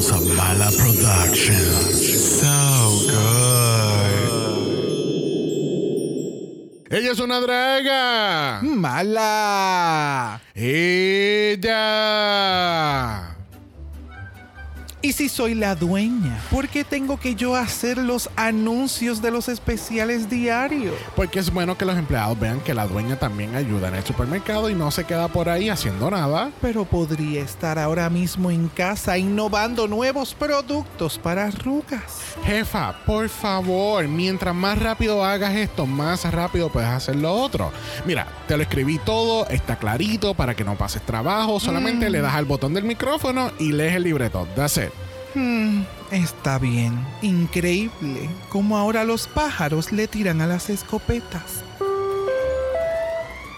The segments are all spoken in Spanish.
Mala Productions. So good. Ella es una draga. Mala. Ella. ¿Y si soy la dueña? ¿Por qué tengo que yo hacer los anuncios de los especiales diarios? Porque es bueno que los empleados vean que la dueña también ayuda en el supermercado y no se queda por ahí haciendo nada. Pero podría estar ahora mismo en casa innovando nuevos productos para arrugas. Jefa, por favor, mientras más rápido hagas esto, más rápido puedes hacer lo otro. Mira, te lo escribí todo, está clarito para que no pases trabajo. Solamente le das al botón del micrófono y lees el libreto. That's it. Hmm, está bien. Increíble cómo ahora los pájaros le tiran a las escopetas.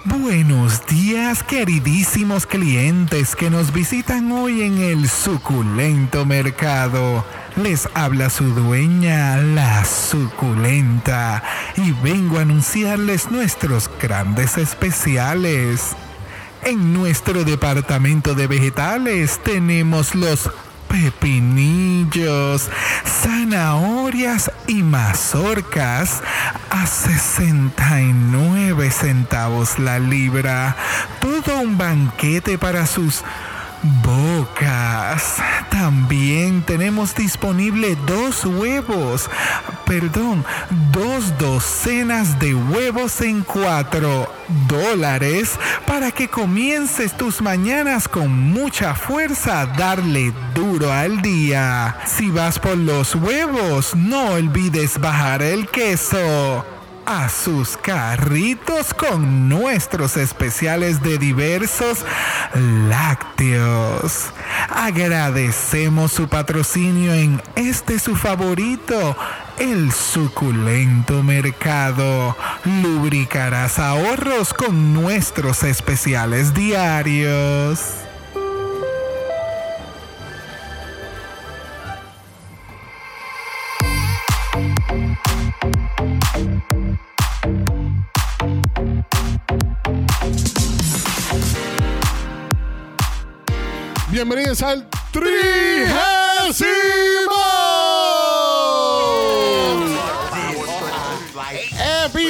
Buenos días, queridísimos clientes que nos visitan hoy en el suculento mercado. Les habla su dueña, la suculenta, y vengo a anunciarles nuestros grandes especiales. En nuestro departamento de vegetales tenemos los pepinillos, zanahorias y mazorcas a 69 centavos la libra. Todo un banquete para sus bocas. También tenemos disponible dos huevos, perdón, dos docenas de huevos en cuatro dólares para que comiences tus mañanas con mucha fuerza a darle duro al día. Si vas por los huevos, no olvides bajar el queso a sus carritos con nuestros especiales de diversos lácteos. Agradecemos su patrocinio en este su favorito, el suculento mercado. Lubricarás ahorros con nuestros especiales diarios. Bienvenidos al trigésimo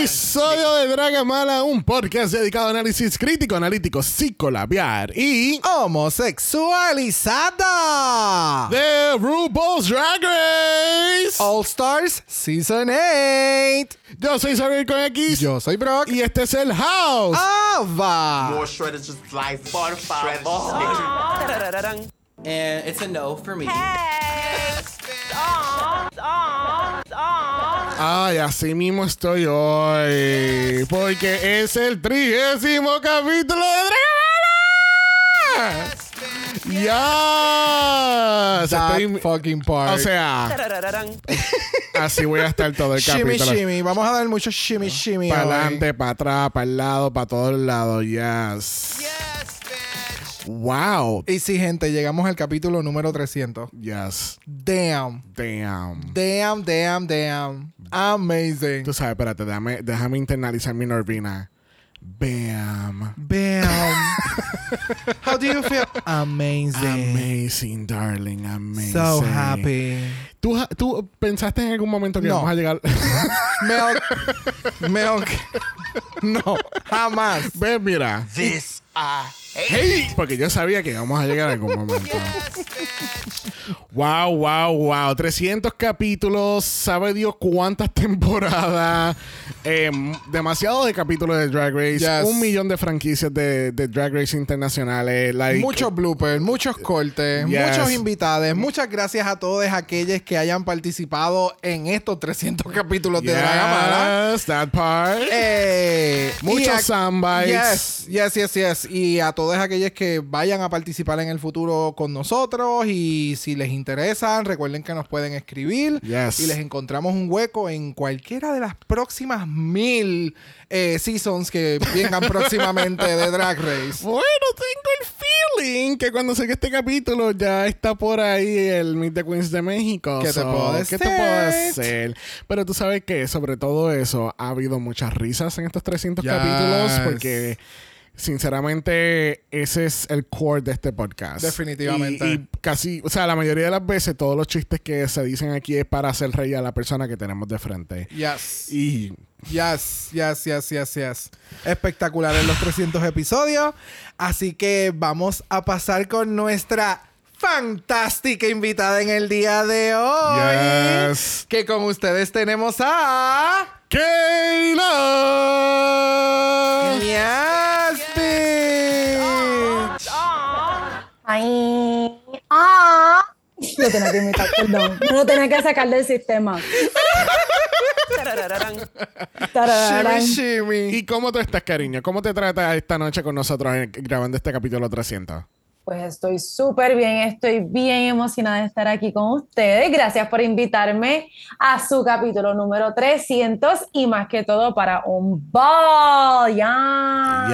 episodio de Draga Mala, un podcast dedicado a análisis crítico, analítico, psicolabiar y homosexualizada de RuPaul's Drag Race. All Stars Season 8. Yo soy Xavier con X Yo soy Brock. y este es el House. Ava. More shredders just like por favor. And it's a no for me. Ay, así mismo estoy hoy. Porque es el trigésimo capítulo de. Ya. That Estoy- fucking part. O sea, así voy a estar todo el shimmy capítulo. shimmy. Vamos a dar mucho shimmy shimmy. Para adelante, para atrás, para el lado, para todos lados. Yes. Wow. Y sí, gente, llegamos al capítulo número 300. Yes. Damn. Damn. Damn, damn, damn. Amazing. Tú sabes, espérate, déjame, déjame internalizar mi Norvina. Bam. Bam. How do you feel? Amazing. Amazing, darling. Amazing. So happy. ¿Tú, ¿Tú pensaste en algún momento que No. vamos a llegar? Milk. Milk. No, jamás. Ve, mira. This I hate. Hey, porque yo sabía que íbamos a llegar a algún momento. Wow, wow, wow. 300 capítulos, sabe Dios cuántas temporadas. Eh, demasiado de capítulos de Drag Race. Yes. Un millón de franquicias de, de Drag Race internacionales. Like, Muchos bloopers, muchos cortes, Yes. muchos invitados. Muchas gracias a todos aquellos que hayan participado en estos 300 capítulos de. Yes, that part. Eh, Muchos soundbites. Yes, yes, yes, yes. Y a todos aquellos que vayan a participar en el futuro con nosotros. Y si les interesan, recuerden que nos pueden escribir. Yes. Y les encontramos un hueco en cualquiera de las próximas mil eh, seasons que vengan próximamente de Drag Race. Bueno, tengo el feeling que cuando saque este capítulo ya está por ahí el Meet the Queens de México. ¿Qué te puedo ¿Qué te puedo decir? Pero tú sabes que sobre todo eso ha habido muchas risas en estos 300 Yes. capítulos porque Sinceramente, ese es el core de este podcast. Definitivamente. Y, y casi, o sea, la mayoría de las veces, todos los chistes que se dicen aquí es para hacer reír a la persona que tenemos de frente. Yes. Y Yes, yes, yes, yes, yes. Espectacular en los 300 episodios. Así que vamos a pasar con nuestra fantástica invitada en el día de hoy. Yes. Que con ustedes tenemos a... ¡Kayla! Yaspi. Ay, ah. Lo tenía que imitar, perdón. No lo tenía que sacar del sistema. Tarararán. Shimmy, shimmy. ¿Y cómo tú estás, cariño? ¿Cómo te trata esta noche con nosotros eh, grabando este capítulo 300? Pues estoy súper bien, estoy bien emocionada de estar aquí con ustedes. Gracias por invitarme a su capítulo número 300 y más que todo para un ball. Ya.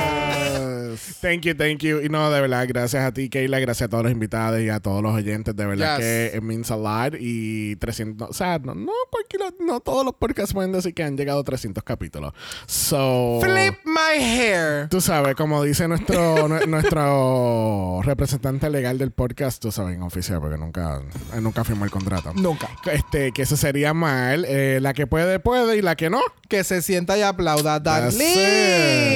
Yes. Thank you, thank you. Y no, de verdad, gracias a ti, Kayla, gracias a todos los invitados y a todos los oyentes. De verdad Yes. que it means a lot. Y 300, o sea, no, no cualquiera, no todos los podcasts pueden decir que han llegado a 300 capítulos. So. Flip my hair. Tú sabes, como dice nuestro, nue- nuestro representante legal del podcast, tú sabes, en oficial, porque nunca, nunca firmó el contrato. Nunca. Este, que eso sería mal. Eh, la que puede, puede y la que no. Que se sienta y aplauda. Darlene.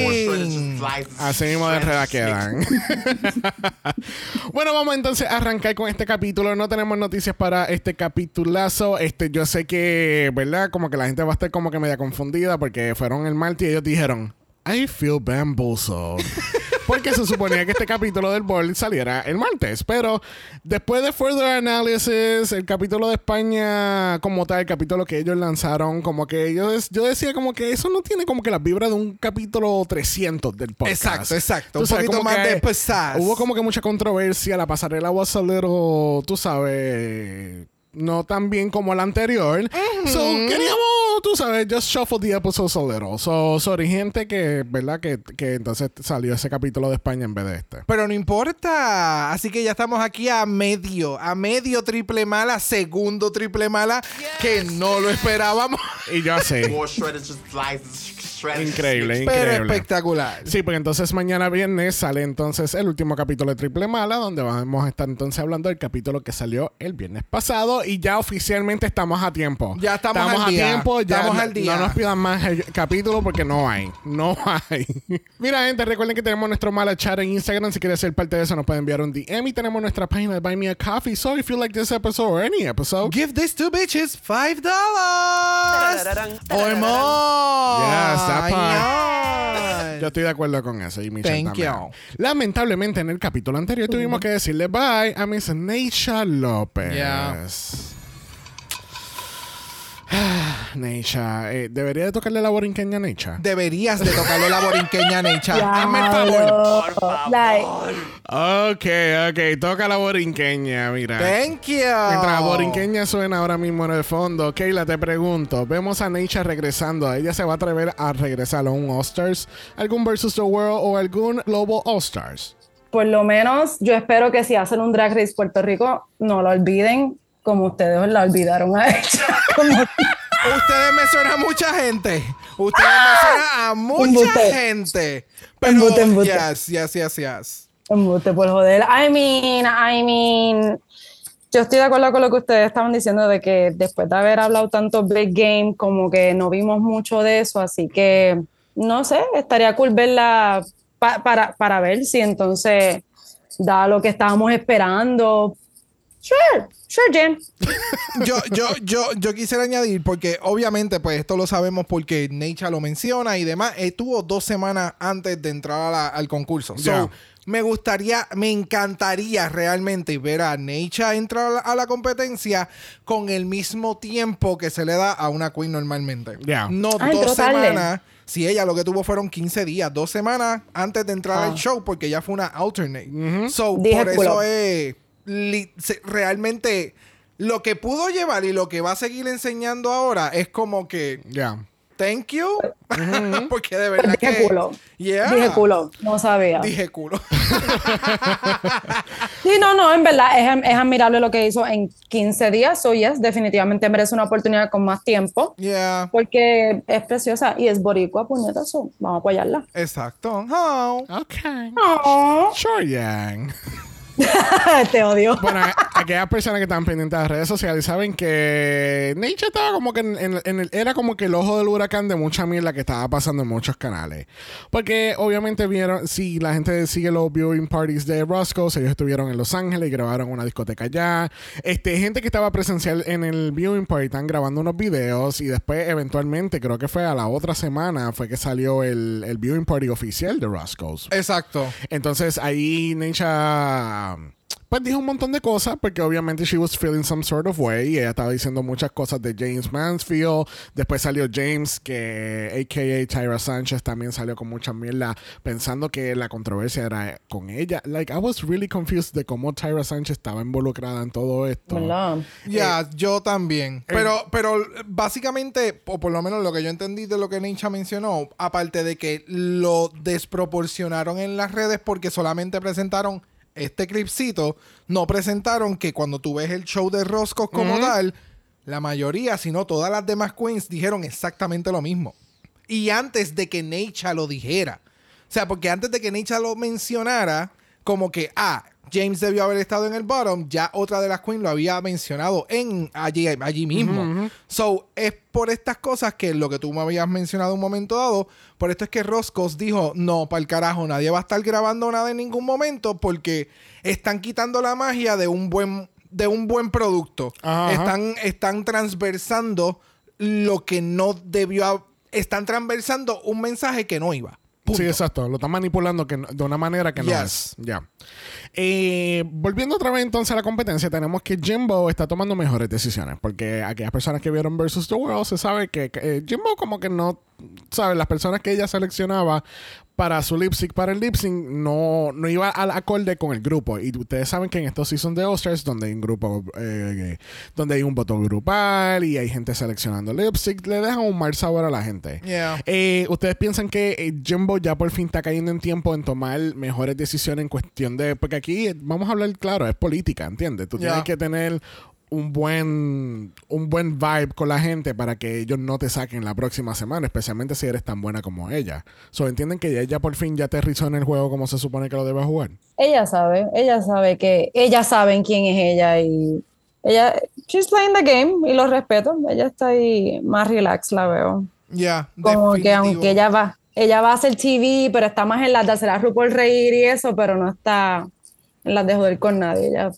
Así mismo de enreda quedan. bueno, vamos entonces a arrancar con este capítulo. No tenemos noticias para este capitulazo. Este, yo sé que, ¿verdad? Como que la gente va a estar como que media confundida porque fueron el martes y ellos dijeron, I feel bamboozled. Porque se suponía que este capítulo del board saliera el martes. Pero después de further analysis, el capítulo de España, como tal, el capítulo que ellos lanzaron, como que ellos, yo decía como que eso no tiene como que las vibras de un capítulo 300 del podcast. Exacto, exacto. Tú Un sabes, poquito más de pizzazz. Hubo como que mucha controversia. La pasarela was a little, tú sabes, no tan bien como la anterior. So, queríamos, tú sabes, just shuffle the episodes a little. So, sorry, gente que, ¿verdad? Que, que entonces salió ese capítulo de España en vez de este. Pero no importa. Así que ya estamos aquí a medio, a medio triple mala, segundo triple mala, que no lo esperábamos. Y yo sé. Shredders. increíble, Pero increíble. espectacular. Sí, porque entonces mañana viernes sale entonces el último capítulo de Triple Mala, donde vamos a estar entonces hablando del capítulo que salió el viernes pasado y ya oficialmente estamos a tiempo. Ya estamos al a día. tiempo, ya Estamos no- al día. No nos pidan más el capítulo porque no hay, no hay. Mira, gente, recuerden que tenemos nuestro mala chat en Instagram. Si quieres ser parte de eso, nos pueden enviar un DM y tenemos nuestra página de Buy Me a Coffee. So if you like this episode or any episode, Give these two bitches five dollars or more. Yes, Yo estoy de acuerdo con eso. Y Michelle Thank también. you. Lamentablemente, en el capítulo anterior tuvimos que decirle bye a Miss Neisha López. Yeah. Neisha, eh, ¿debería de tocarle la borinqueña a Neisha? Deberías de tocarle la borinqueña Necha. Hazme el favor. Diablo. Like, Ok, ok, toca la borinqueña, mira. Thank you. Mientras la borinqueña suena ahora mismo en el fondo, Keila, te pregunto, vemos a Neisha regresando, ¿ella se va a atrever a regresar a un All-Stars, algún Versus the World o algún Global All-Stars? por lo menos yo espero que si hacen un Drag Race Puerto Rico, no lo olviden como ustedes la olvidaron a ella. Ustedes me suenan a mucha gente. Ustedes me suenan a mucha gente. Pero, Embuste, embuste. yes, yes, yes, yes. Embuste por joder. I mean, I mean, yo estoy de acuerdo con lo que ustedes estaban diciendo de que después de haber hablado tanto Big Game, como que no vimos mucho de eso, así que no sé, estaría cool verla pa- para, para ver si entonces da lo que estábamos esperando. Sure, sure, Jen. Yo, yo, yo, yo quisiera añadir, porque obviamente, pues esto lo sabemos porque Necha lo menciona y demás. Estuvo dos semanas antes de entrar a la- al concurso. So, Ya. me gustaría, me encantaría realmente ver a Necha entrar a la, a la competencia con el mismo tiempo que se le da a una queen normalmente. Ya. No Ah, dos tarde. semanas. Si ella lo que tuvo fueron 15 días, dos semanas antes de entrar Ah. al show, porque ya fue una alternate. So, Dije por culo. eso es realmente lo que pudo llevar y lo que va a seguir enseñando ahora es como que Ya. thank you porque de verdad Dije que culo. Yeah. Dije culo, no sabía. dije culo Sí, no, no, en verdad es, es admirable lo que hizo en 15 días. So, yes, definitivamente merece una oportunidad con más tiempo. Yeah. Porque es preciosa y es boricua, puñetazo. Vamos a apoyarla. Exacto. Oh. Ok. Oh, Sure, Yang. te odio. Bueno, a- aquellas personas que están pendientes de las redes sociales saben que Nature estaba como que en, en- en el, era como que el ojo del huracán de mucha mierda que estaba pasando en muchos canales. Porque obviamente vieron, si la gente sigue los viewing parties de Roscoe's, ellos estuvieron en Los Ángeles y grabaron una discoteca allá. Este, gente que estaba presencial en el viewing party están grabando unos videos y después eventualmente, creo que fue a la otra semana, fue que salió el, el viewing party oficial de Roscoe's. Exacto. Entonces ahí Neisha pues dijo un montón de cosas porque obviamente she was feeling some sort of way y ella estaba diciendo muchas cosas de James Mansfield. Después salió James que aka Tyra Sánchez también salió con mucha mierda pensando que la controversia era con ella. Like I was really confused de cómo Tyra Sánchez estaba involucrada en todo esto. Ya, yo también. Pero, pero básicamente, o por lo menos lo que yo entendí de lo que Ninja mencionó, aparte de que lo desproporcionaron en las redes porque solamente presentaron este clipcito, no presentaron que cuando tú ves el show de Roscos como tal, la mayoría, si no todas las demás queens, dijeron exactamente lo mismo. Y antes de que Necha lo dijera. O sea, porque antes de que Necha lo mencionara, como que, ah, James debió haber estado en el bottom, ya otra de las queens lo había mencionado en allí, allí mismo. So, es por estas cosas que lo que tú me habías mencionado un momento dado, por esto es que Roscos dijo, no, para el carajo, nadie va a estar grabando nada en ningún momento porque están quitando la magia de un buen, de un buen producto. Están, están transversando lo que no debió haber están transversando un mensaje que no iba. Punto. Sí, exacto. Lo están manipulando que de una manera que no es. Ya. Eh, volviendo otra vez entonces a la competencia, tenemos que Jimbo está tomando mejores decisiones. Porque aquellas personas que vieron Versus the World se sabe que, eh, Jimbo como que no... ¿Sabes? Las personas que ella seleccionaba para su lip sync, para el lip sync, no, no iba al acorde con el grupo. Y ustedes saben que en estos seasons de All-Stars, donde hay un grupo, eh, donde hay un voto grupal y hay gente seleccionando lip sync, le dejan un mal sabor a la gente. Yeah. Eh, ¿Ustedes piensan que eh, Jimbo ya por fin está cayendo en tiempo en tomar mejores decisiones en cuestión de... Porque aquí, vamos a hablar claro, es política, ¿entiendes? Tú tienes que tener un buen, un buen vibe con la gente para que ellos no te saquen la próxima semana, especialmente si eres tan buena como ella. So, ¿Entienden que ella por fin ya aterrizó en el juego como se supone que lo debe jugar? Ella sabe, ella sabe que, ella sabe quién es ella y ella, she's playing the game y lo respeto. Ella está ahí más relax, la veo. Ya. Como que aunque ella va, ella va a hacer TV, pero está más en las de hacer a RuPaul reír y eso, pero no está en las de joder con nadie. Ella,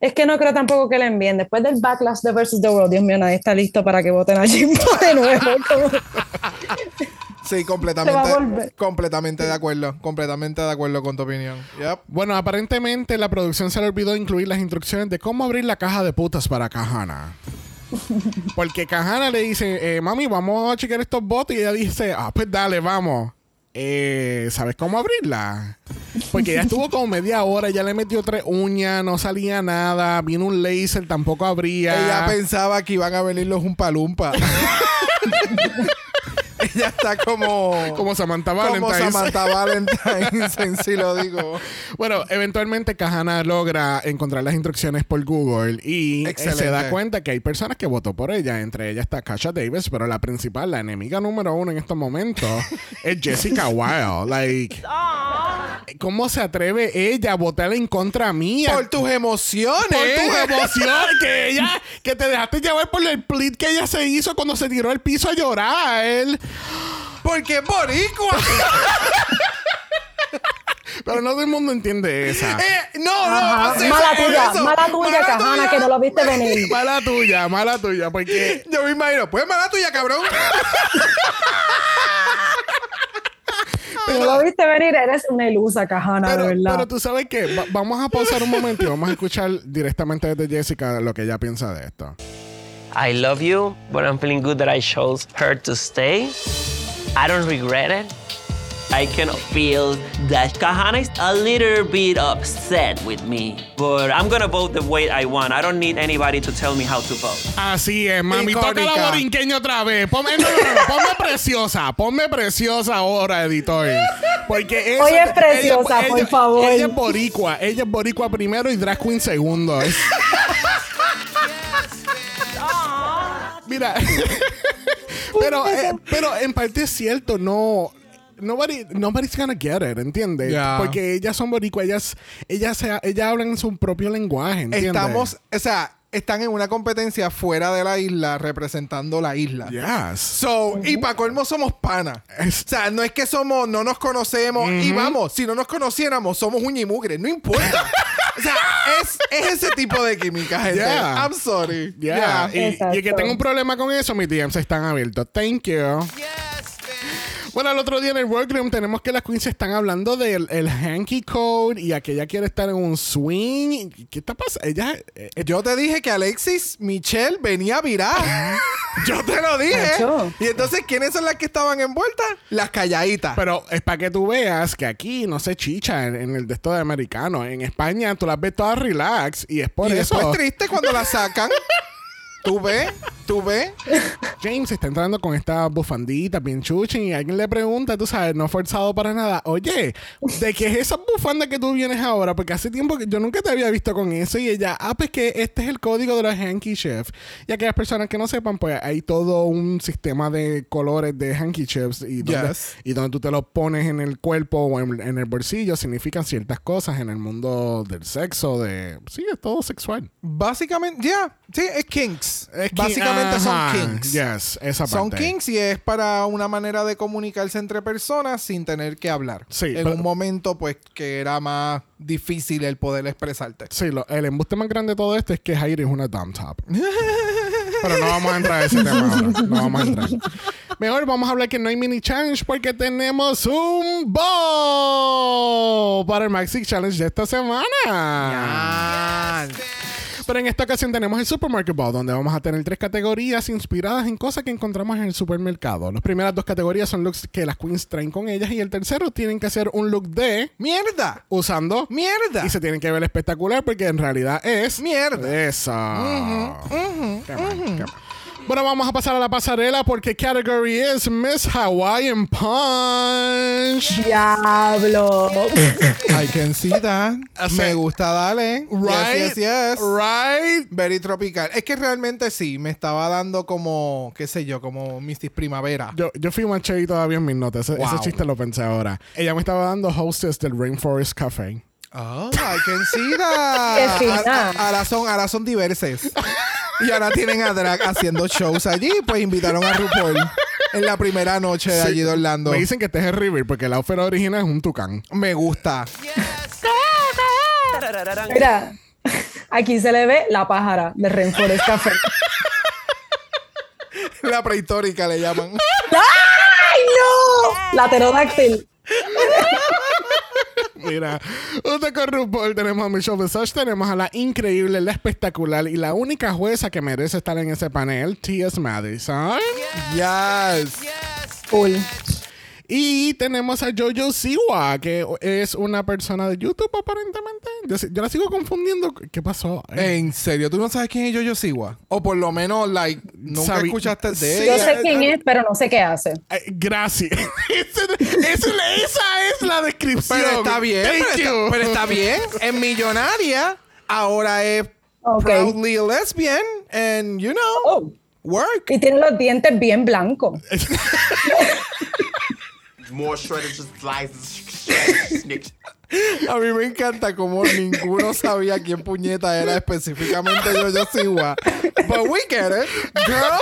es que no creo tampoco que le envíen. Después del backlash de Versus the World, Dios mío, nadie está listo para que voten a Jimbo de nuevo. Como- Sí, completamente, completamente de acuerdo. Completamente de acuerdo con tu opinión. Yep. Bueno, aparentemente la producción se le olvidó incluir las instrucciones de cómo abrir la caja de putas para Kahana. Porque Kahana le dice, eh, mami, vamos a chequear estos botes. Y ella dice, ah, pues dale, vamos. Eh, ¿Sabes cómo abrirla? Porque ella estuvo como media hora, ya le metió tres uñas, no salía nada, vino un laser, tampoco abría. Ella pensaba que iban a venir los Umpalumpa. Ella está como. como Samantha como Valentine. Samantha Valentine, en sí lo digo. Bueno, eventualmente Kahana logra encontrar las instrucciones por Google y Excelente. se da cuenta que hay personas que votó por ella. Entre ellas está Kasha Davis, pero la principal, la enemiga número uno en estos momentos es Jessica Wilde. Like, ¿cómo se atreve ella a votar en contra mía? Por tus emociones. Por tus emociones, que ella, que te dejaste llevar por el split que ella se hizo cuando se tiró al piso a llorar. Porque es boricua. Pero no todo el mundo entiende esa. Eh, no, no. Ajá. Mala tuya, eso. mala tuya, Cajana, tuya. que no lo viste venir. Mala tuya, mala tuya, porque Yo me imagino, pues mala tuya, cabrón. Si no lo viste venir, eres una ilusa, Cajana, Pero, de verdad. pero tú sabes que vamos a pausar un momento y vamos a escuchar directamente desde Jessica lo que ella piensa de esto. I love you, but I'm feeling good that I chose her to stay. I don't regret it. I can feel that Kahana is a little bit upset with me. But I'm gonna vote the way I want. I don't need anybody to tell me how to vote. Así es, mami. Toca la borinqueña otra vez. Ponme, no, no, no, no, ponme preciosa. Ponme preciosa ahora, editor. Porque esa- Oye, preciosa, por favor. Ella es boricua. Ella es boricua primero y drag queen segundo. Mira. pero, eh, pero en parte es cierto, no. Nobody, nobody's gonna get it, ¿entiendes? Ya. Porque ellas son boricuas, ellas, ellas, se- ellas hablan en su propio lenguaje, ¿entiendes? Estamos, o sea, están en una competencia fuera de la isla representando la isla. Yes. So, y para colmo somos panas. O sea, no es que somos, no nos conocemos. Y vamos, si no nos conociéramos, somos y mugre. No importa. o sea, es, es ese tipo de química, gente. Yeah. I'm sorry. Ya, Yeah. y, y que tenga un problema con eso, mis DMs están abiertos. Thank you. Bueno, el otro día en el workroom tenemos que las queens están hablando del el hanky code y aquella quiere estar en un swing. ¿Qué está pasando? Ella, eh, Yo te dije que Alexis Michelle venía a virar. Yo te lo dije. Nacho. Y entonces, ¿quiénes son las que estaban envueltas? Las calladitas. pero es para que tú veas que aquí no se chicha en, en el de esto de americano. En España tú las ves todas relax y es por y eso. después triste cuando las sacan. ¿Tú ves? ¿Tú ves? James está entrando con esta bufandita bien chuchen y alguien le pregunta, tú sabes, no forzado para nada, oye, ¿de qué es esa bufanda que tú vienes ahora? Porque hace tiempo que yo nunca te había visto con eso y ella, ah, pues que este es el código de los hanky chefs. Y aquellas personas que no sepan, pues hay todo un sistema de colores de hanky chefs y donde, Yes. y donde tú te los pones en el cuerpo o en, en el bolsillo significan ciertas cosas en el mundo del sexo, de... Sí, es todo sexual. Básicamente, ya. Sí, es kinks. Es Básicamente ajá, son kinks. Yes, esa Son parte. kinks y es para una manera de comunicarse entre personas sin tener que hablar. Sí, En pero- un momento, pues, que era más difícil el poder expresarte. Sí, lo- el embuste más grande de todo esto es que Heidi es una dumb top. Pero no vamos a entrar a ese tema ahora. No vamos a entrar. Mejor vamos a hablar que no hay mini challenge porque tenemos un ball para el Maxi Challenge de esta semana. Pero en esta ocasión tenemos el Supermarket Ball, donde vamos a tener tres categorías inspiradas en cosas que encontramos en el supermercado. Las primeras dos categorías son looks que las queens traen con ellas y el tercero tienen que hacer un look de ¡Mierda! usando ¡Mierda! y se tienen que ver espectacular porque en realidad es Mierda. Eso. Bueno, vamos a pasar a la pasarela porque category es Miss Hawaiian Punch. Diablo. I can see that. Me gusta, dale. Right, Yes, yes, yes. right. Very tropical. Es que realmente sí, me estaba dando como, qué sé yo, como Mistis Primavera. Yo, yo fui más chévere todavía en mis notas. Ese, chiste lo pensé ahora. Ella me estaba dando hostess del Rainforest Café. Oh, I can see that. Qué fina. A- a- Ahora son, ahora son diversas. Y ahora tienen a Drag haciendo shows allí. Pues invitaron a RuPaul en la primera noche de Sí. allí de Orlando. Me dicen que este es el River porque el outfit original es un tucán. Me gusta. Mira, aquí se le ve la pájara de Rainforest Café. La prehistórica le llaman. ¡Ay, no! La pterodáctil. Mira, junto con RuPaul tenemos a Michelle Visage, tenemos a la increíble, la espectacular y la única jueza que merece estar en ese panel, T.S. Madison. Yes. Cool. Y tenemos a Jojo Siwa, que es una persona de YouTube aparentemente. Yo, yo la sigo confundiendo. ¿Qué pasó? Eh, ¿En serio? ¿Tú no sabes quién es Yoyo Siwa? O por lo menos, like, nunca Sabi- escuchaste de Sí. Yo ella. sé quién es, pero no sé qué hace. eh, gracias. Esa- es la descripción. Pero está bien, Thank pero está, you. pero está bien. Es millonaria. Ahora es Ok. proudly a lesbian. And, you know, Oh. work. Y tiene los dientes bien blancos. More shredded, just slices, shredded, snick. A mí me encanta como ninguno sabía quién puñeta era específicamente Yoyo Siwa. But we get it. Girl,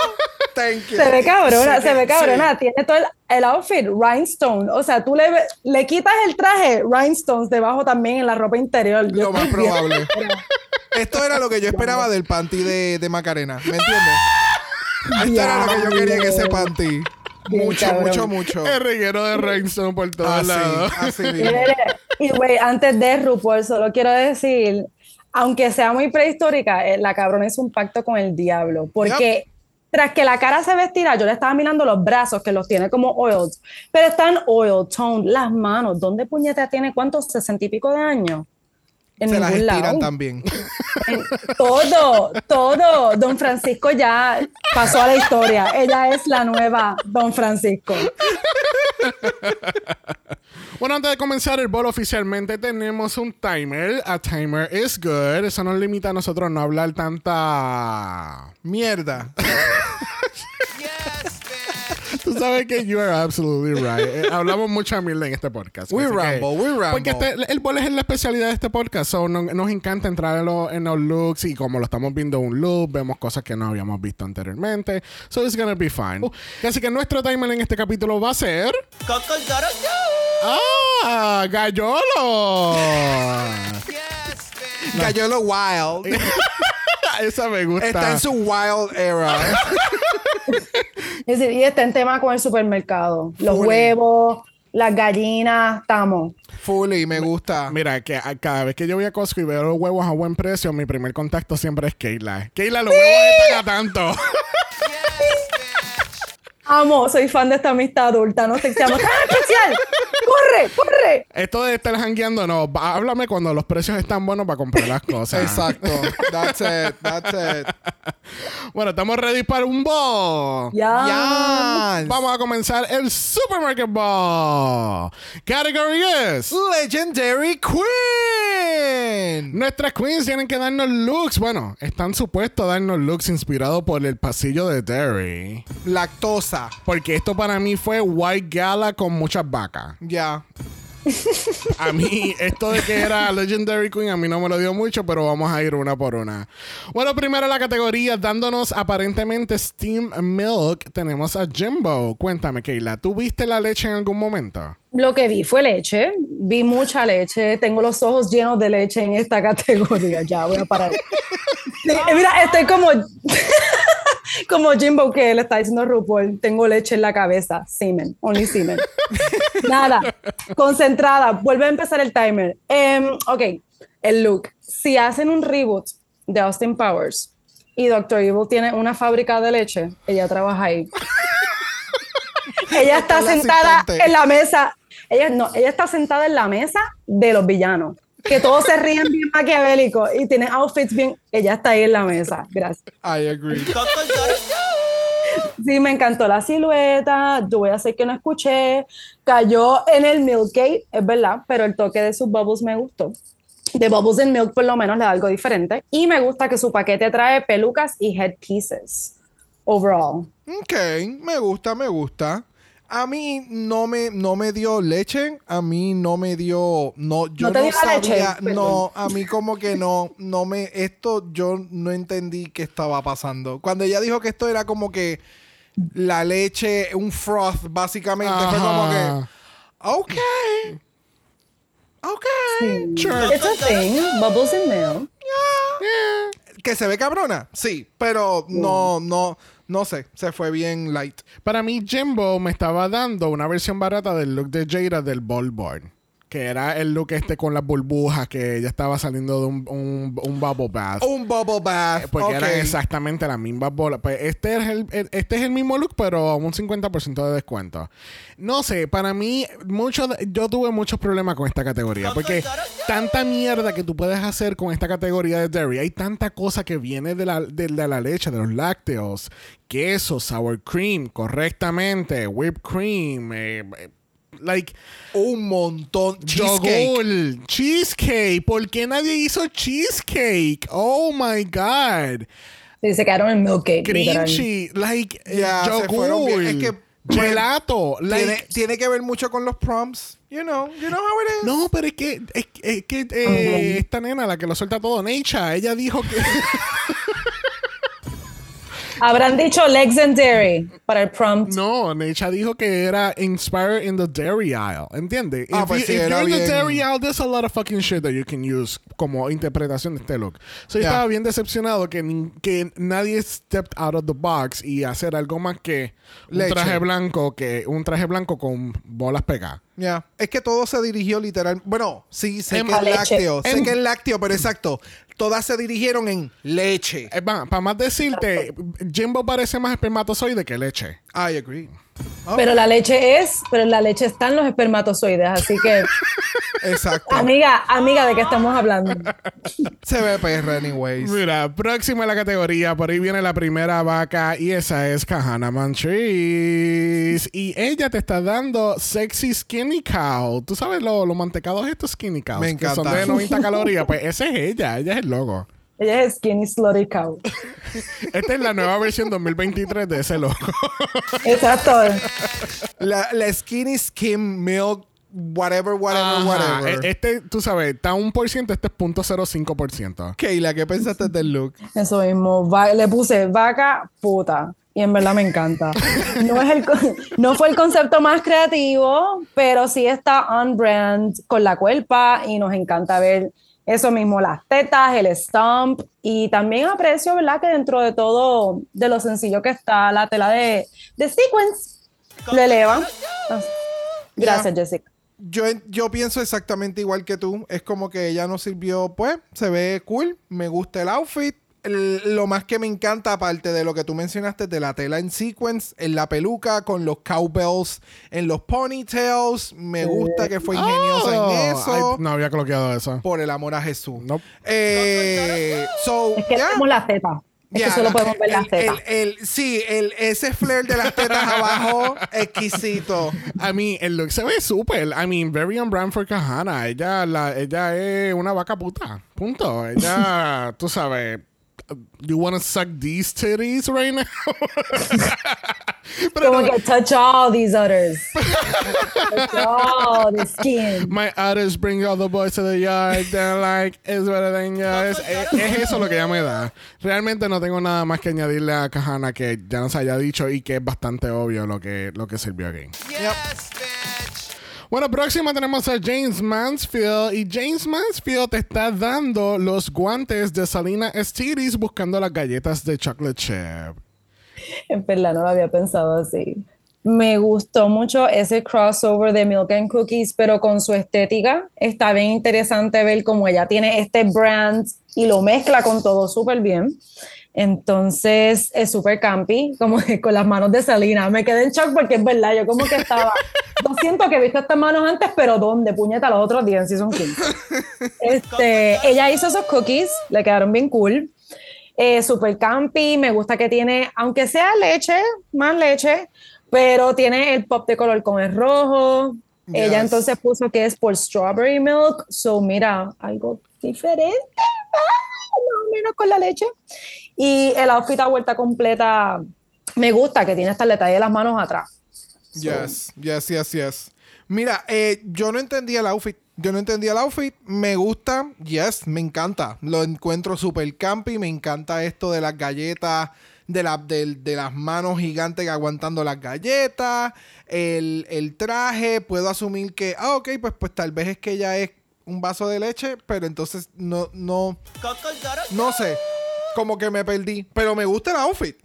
thank you. Se ve cabrona, Sí, se ve sí. cabrona. Tiene todo el, el outfit, rhinestone. O sea, tú le, le quitas el traje, rhinestones debajo también en la ropa interior. Yo Lo más probable. Esto era lo que yo esperaba del panty de, de Macarena. ¿Me entiendes? Esto era lo que yo quería en ese panty. Mucho, mucho, mucho. El reguero de Rhinestone por todos Así, lados. así mismo. Mire, Y güey, antes de RuPaul, solo quiero decir, aunque sea muy prehistórica, eh, la cabrona hizo un pacto con el diablo. Porque tras que la cara se ve estirada, yo le estaba mirando los brazos que los tiene como oiled, pero están oil toned, las manos, ¿dónde puñeta tiene cuántos sesenta y pico de años? En Se las estiran lado. también. En- todo, todo. Don Francisco ya pasó a la historia. Ella es la nueva Don Francisco. Bueno, antes de comenzar el bol oficialmente tenemos un timer. A timer is good. Eso nos limita a nosotros no hablar tanta... Mierda. Tú sabes que you are absolutely right. Eh, hablamos mucha mierda en este podcast. We así que- ramble, we ramble. Porque este- el bol es la especialidad de este podcast. So, no- nos encanta entrar en, lo- en los looks y como lo estamos viendo un look, vemos cosas que no habíamos visto anteriormente. So it's gonna be fine. Uh, así que nuestro timer en este capítulo va a ser... ¡Ah! ¡Gallolo! Gallolo Wild. Esa me gusta. Está en su wild era. Es decir, y está en tema con el supermercado. Los Fully. huevos, las gallinas, estamos. Fully, me gusta. Mira, que a- cada vez que yo voy a Costco y veo los huevos a buen precio, mi primer contacto siempre es Keila. Keila, los huevos están a tanto. Amo, soy fan de esta amistad adulta. No qué ¡Ah, especial! ¡Corre, corre! Esto de estar jangueando, no. Háblame cuando los precios están buenos para comprar las cosas. Exacto. That's it. That's it. Bueno, estamos ready para un ball. Ya. Yes. Vamos a comenzar el Supermarket Ball. Category es... Legendary Queen. Nuestras queens tienen que darnos looks. Bueno, están supuestos a darnos looks inspirados por el pasillo de Derry. Lactosa. Porque esto para mí fue White Gala con muchas vacas. Ya. A mí, esto de que era Legendary Queen, a mí no me lo dio mucho, pero vamos a ir una por una. Bueno, primero la categoría, dándonos aparentemente Steam Milk, tenemos a Jimbo. Cuéntame, Keila, ¿tú viste la leche en algún momento? Lo que vi fue leche. Vi mucha leche. Tengo los ojos llenos de leche en esta categoría. Ya voy a parar. Eh, mira, estoy como. Como Jimbo que le está diciendo a RuPaul. Tengo leche en la cabeza. Semen. Only semen. Nada. Concentrada. Vuelve a empezar el timer. Em, ok. El look. Si hacen un reboot de Austin Powers y Dr. Evil tiene una fábrica de leche, ella trabaja ahí. ella está sentada en la mesa. Ella no, ella está sentada en la mesa de los villanos. Que todos se ríen bien maquiavélicos y tienen outfits bien. Ella está ahí en la mesa. Gracias. I agree. Sí, me encantó la silueta. Yo voy a hacer que no escuché. Cayó en el milk cake, es verdad, pero el toque de sus bubbles me gustó. De Bubbles and Milk por lo menos le da algo diferente. Y me gusta que su paquete trae pelucas y headpieces. Overall. Ok, me gusta, me gusta. A mí no me, no me dio leche, a mí no me dio, no, yo ¿No leche? sabía, Perdón. no, a mí como que no, no me, esto yo no entendí qué estaba pasando. Cuando ella dijo que esto era como que la leche, un froth, básicamente, fue como que, Ajá. ok, ok, Sure. It's a thing. Bubbles and Milk. que se ve cabrona, sí, pero no, no, no sé, se fue bien light. Para mí, Jimbo me estaba dando una versión barata del look de Jada del Ballboard. Que era el look este con las burbujas, que ella estaba saliendo de un, un, un bubble bath. Un bubble bath, Porque ok. eran exactamente las mismas bolas. Pues este es el, el- este es el mismo look, pero a un 50% de descuento. No sé, para mí, mucho yo tuve muchos problemas con esta categoría. Porque tanta mierda que tú puedes hacer con esta categoría de dairy. Hay tanta cosa que viene de la, de, de la leche, de los lácteos, queso, sour cream, correctamente, whipped cream, eh, eh, like un montón. Cheesecake. cheesecake. ¿Por qué nadie hizo cheesecake? Oh my god. Sí, se quedaron en milk cake. Cream cheese, like bien. Es que, pues, gelato, like, tiene, tiene que ver mucho con los prompts. You know, you know how it is. no, pero es que, es, es que eh, esta nena, la que lo suelta todo, Necha, ella dijo que Habrán dicho legendary para el prompt. no, Necha dijo que era inspired in the dairy aisle, ¿entiendes? Ah, if pues you- sí, if you're in the dairy aisle, there's a lot of fucking shit that you can use como interpretación de este look. So yo Ya. estaba bien decepcionado que, que nadie stepped out of the box y hacer algo más que un Leche. traje blanco que un traje blanco con bolas pegadas. Ya. Es que todo se dirigió literal. Bueno, sí, sé En- que es lácteo. Sé En- que es lácteo, pero exacto. Todas se dirigieron en leche. para más decirte, Jimbo parece más espermatozoide que leche. I agree. Ah, Pero la leche es, pero en la leche están los espermatozoides, así que, Exacto. amiga, amiga, ¿de qué estamos hablando? Se ve perra, anyways. Mira, próxima a la categoría, por ahí viene la primera vaca y esa es Kahana Montrese. Y ella te está dando sexy skinny cow. ¿Tú sabes lo, lo mantecados estos skinny cows? Me Que son encanta. de 90 calorías. Pues esa es ella, ella es el logo. Ella es Skinny Slutty Cow. Esta es la nueva versión 2023 de ese logo. Exacto. La, la skinny skim milk, whatever, whatever, Ajá. whatever. E- Este, tú sabes, está un por ciento, este es punto .05%. Keila, ¿qué pensaste del look? Eso mismo. Va- le puse vaca puta. Y en verdad me encanta. No, es el, no fue el concepto más creativo, pero sí está on brand con la cuerpa y nos encanta ver eso mismo, las tetas, el stump y también aprecio, ¿verdad? Que dentro de todo, de lo sencillo que está la tela de, de sequence, le eleva. Gracias, Jessica. Yo, yo pienso exactamente igual que tú. Es como que ella nos sirvió, pues, se ve cool. Me gusta el outfit. Lo más que me encanta, aparte de lo que tú mencionaste, de la tela en sequence, en la peluca, con los cowbells, en los ponytails. Me gusta que fue ingeniosa Oh, en eso. ay, no había coloqueado eso. Por el amor a Jesús. Nope. Eh, so, Es que yeah. tenemos las tetas. Es que solo la- podemos ver las el- tetas. el- el- sí, el, ese flare de las tetas abajo, exquisito. I mean, el look se ve súper. I mean, very on brand for Kahana. Ella, la, ella es una vaca puta. Punto. Ella, tú sabes. You wanna suck these titties right now? Como no, que touch all these udders. touch all the skin. My udders bring all the boys to the yard. They're like, it's better than yours. Es, es eso lo que ella me da. Realmente no tengo nada más que añadirle a Kahana que ya nos haya dicho y que es bastante obvio lo que, lo que sirvió aquí. Bueno, próxima tenemos a James Mansfield y James Mansfield te está dando los guantes de Salina Estiris buscando las galletas de chocolate chip. En verdad no lo había pensado así. Me gustó mucho ese crossover de Milk and Cookies, pero con su estética. Está bien interesante ver cómo ella tiene este brand y lo mezcla con todo súper bien. Entonces es súper campy, como que con las manos de Salina. Me quedé en shock porque es verdad, yo como que estaba. Yo siento que he visto estas manos antes, pero ¿dónde? Puñeta, los otros días en Season 15. Este, ella hizo esos cookies, le quedaron bien cool. Eh, super campy, me gusta que tiene, aunque sea leche, más leche, pero tiene el pop de color con el rojo. Ella entonces puso que es por strawberry milk, so mira, algo diferente, ah, más o menos con la leche. Y el outfit a vuelta completa, me gusta que tiene hasta el detalle de las manos atrás. Yes, yes, yes, yes. Mira, eh, yo no entendía el outfit. Yo no entendía el outfit. Me gusta. Yes, me encanta. Lo encuentro súper campy. Me encanta esto de las galletas. De, la, del- de las manos gigantes aguantando las galletas. El, el traje. Puedo asumir que. Ah, ok, pues, pues tal vez es que ella es un vaso de leche. Pero entonces no, no. No sé. Como que me perdí. Pero me gusta el outfit.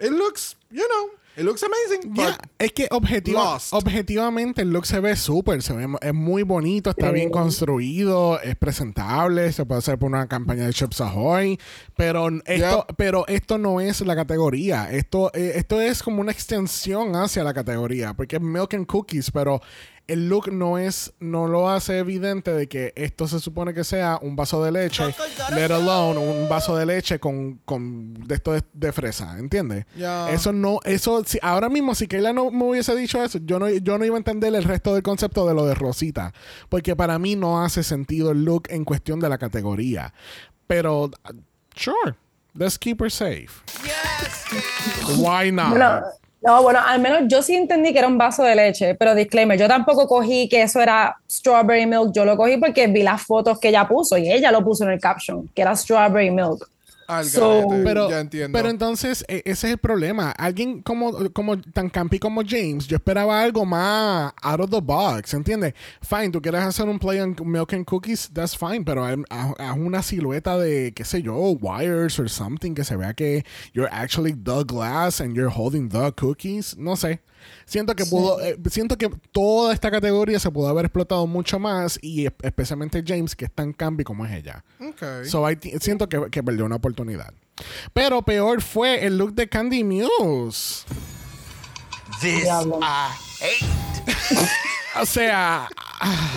It looks, you know, it looks amazing. Ya, but- es que objetiva- Lost. objetivamente el look se ve súper, se ve es muy bonito, está bien construido, es presentable, se puede hacer por una campaña de Chips Ahoy, pero esto, Yep. pero esto no es la categoría, esto, eh, esto es como una extensión hacia la categoría, porque es Milk and Cookies, pero el look no es, no lo hace evidente de que esto se supone que sea un vaso de leche, let alone un vaso de leche con, con de esto de, de fresa, ¿entiendes? Ya. Eso no, eso, si, ahora mismo si Keila no me hubiese dicho eso, yo no, yo no iba a entender el resto del concepto de lo de Rosita, porque para mí no hace sentido el look en cuestión de la categoría. Pero, uh, sure, let's keep her safe. Why not? No, bueno, al menos yo sí entendí que era un vaso de leche, pero disclaimer, yo tampoco cogí que eso era strawberry milk, yo lo cogí porque vi las fotos que ella puso y ella lo puso en el caption, que era strawberry milk. So- Pero, ya entiendo. pero entonces, e- ese es el problema. Alguien como, como tan campi como James, yo esperaba algo más out of the box, ¿entiendes? Fine, tú quieres hacer un play on milk and cookies, that's fine, pero haz una silueta de, qué sé yo, wires or something, que se vea que you're actually the glass and you're holding the cookies. No sé. Siento que pudo, eh, siento que toda esta categoría se pudo haber explotado mucho más y especialmente James, que es tan campi como es ella. Ok. So I ti- siento que, que perdió una oportunidad. Pero peor fue el look de Candy Muse. This. I hate. O sea, ah,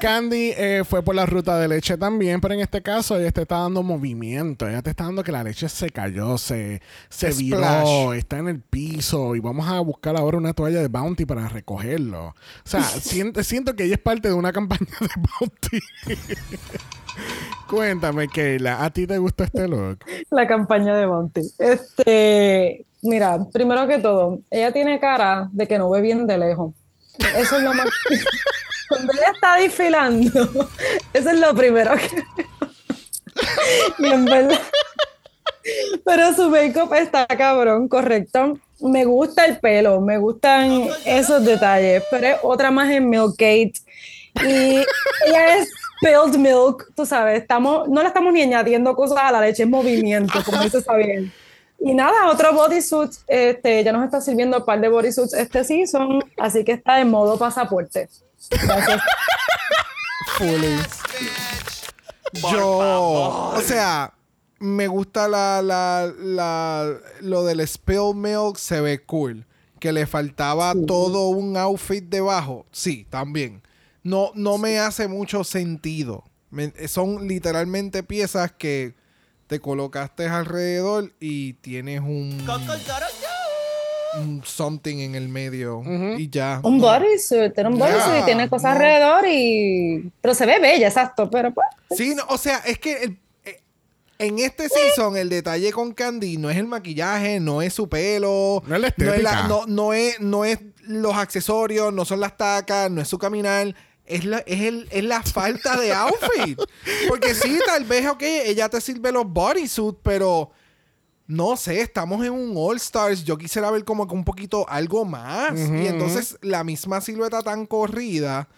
Candy eh, fue por la ruta de leche también, pero en este caso ella te está dando movimiento. Ella te está dando que la leche se cayó, se, se viró, está en el piso y vamos a buscar ahora una toalla de Bounty para recogerlo. O sea, siento, siento que ella es parte de una campaña de Bounty. Cuéntame, Keila, ¿a ti te gusta este look? La campaña de Bounty. Este, mira, primero que todo, ella tiene cara de que no ve bien de lejos. Eso es lo más. Cuando ella está desfilando, eso es lo primero que Y en verdad. Pero su make-up está cabrón, correcto. Me gusta el pelo, me gustan esos detalles, pero es otra más en Milkgate. Y ella es spilled milk, tú sabes, estamos, no le estamos ni añadiendo cosas a la leche, es movimiento, como dice bien. Y nada, otro bodysuit, este, ya nos está sirviendo un par de bodysuits este season, así que está en modo pasaporte. Gracias. Fully. Yo, o sea, me gusta la, la, la, lo del spill milk, se ve cool. Que le faltaba todo un outfit debajo, sí, también. No, no me hace mucho sentido. Me- son literalmente piezas que te colocaste alrededor y tienes un, un something en el medio y ya. Un bodysuit, tiene un bodysuit y tiene cosas no. alrededor y... Pero se ve bella, exacto, pero pues... Sí, no, o sea, es que el- eh, en este season el detalle con Candy no es el maquillaje, no es su pelo, No es la no es, estética. no, no es, no es los accesorios, no son las tacas, no es su caminar. Es la, es, el, es la falta de outfit. Porque sí, tal vez, ok, ella te sirve los bodysuits, pero no sé, estamos en un All Stars. Yo quisiera ver como que un poquito algo más. y entonces la misma silueta tan corrida.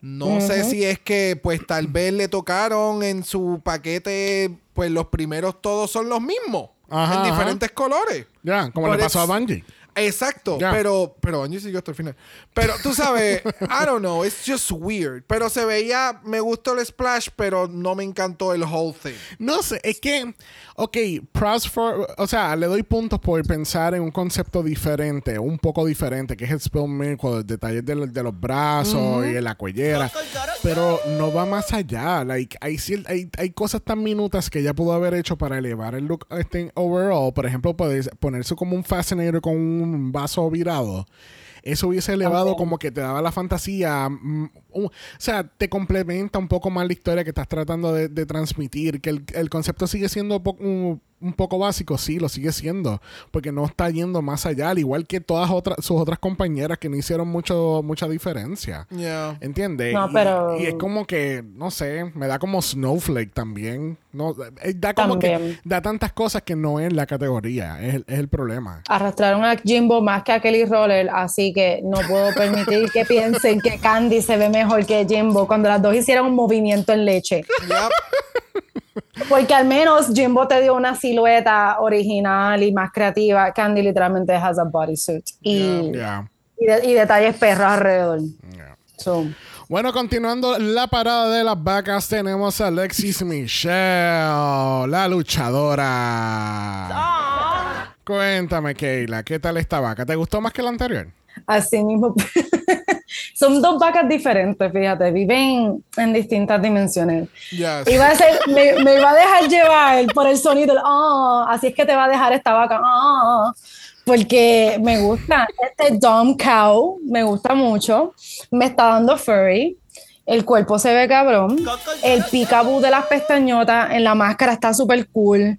No sé si es que pues tal vez le tocaron en su paquete, pues los primeros todos son los mismos. Ajá, en ajá. diferentes colores. Ya, como le pasó a Bungie. Exacto, pero pero Angie siguió hasta el final. Pero tú sabes, I don't know, it's just weird. Pero se veía, me gustó el splash, pero no me encantó el whole thing. No sé, es que, ok, pros for, o sea, le doy puntos por pensar en un concepto diferente, un poco diferente, que es el spill milk, con los detalles de, los- de los brazos y de la cuellera, pero no va más allá. Like, hay, hay, hay cosas tan minutas que ella pudo haber hecho para elevar el look este, overall. Por ejemplo, puedes ponerse como un fascinator con un vaso virado. Eso hubiese elevado como que te daba la fantasía. mm, o sea, te complementa un poco más la historia que estás tratando de, de transmitir. Que el, el concepto sigue siendo un, un poco básico, sí, lo sigue siendo. Porque no está yendo más allá, al igual que todas otras, sus otras compañeras que no hicieron mucho, mucha diferencia. Yeah. ¿Entiendes? No, Y- pero- y, es como que, no sé, me da como Snowflake también. No, eh, da como que También. da tantas cosas que no es la categoría. Es el, es el problema. Arrastraron a Jimbo más que a Kelly Roller, así que no puedo permitir que piensen que Candy se ve mejor que Jimbo cuando las dos hicieron un movimiento en leche. Yep. Porque al menos Jimbo te dio una silueta original y más creativa. Candy literalmente has a bodysuit y, Ya. y, de- y detalles perros alrededor. ya. So, Bueno, continuando la parada de las vacas, tenemos a Alexis Michelle, la luchadora. Cuéntame, Keila, ¿qué tal esta vaca? ¿Te gustó más que la anterior? así mismo. Son dos vacas diferentes, fíjate, viven en distintas dimensiones. Yes. Iba a ser, me, me iba a dejar llevar por el sonido, "Ah", así es que te va a dejar esta vaca, "Ah", porque me gusta. Este Dumb Cow me gusta mucho, me está dando furry, el cuerpo se ve cabrón, el picaboo de las pestañotas en la máscara está súper cool,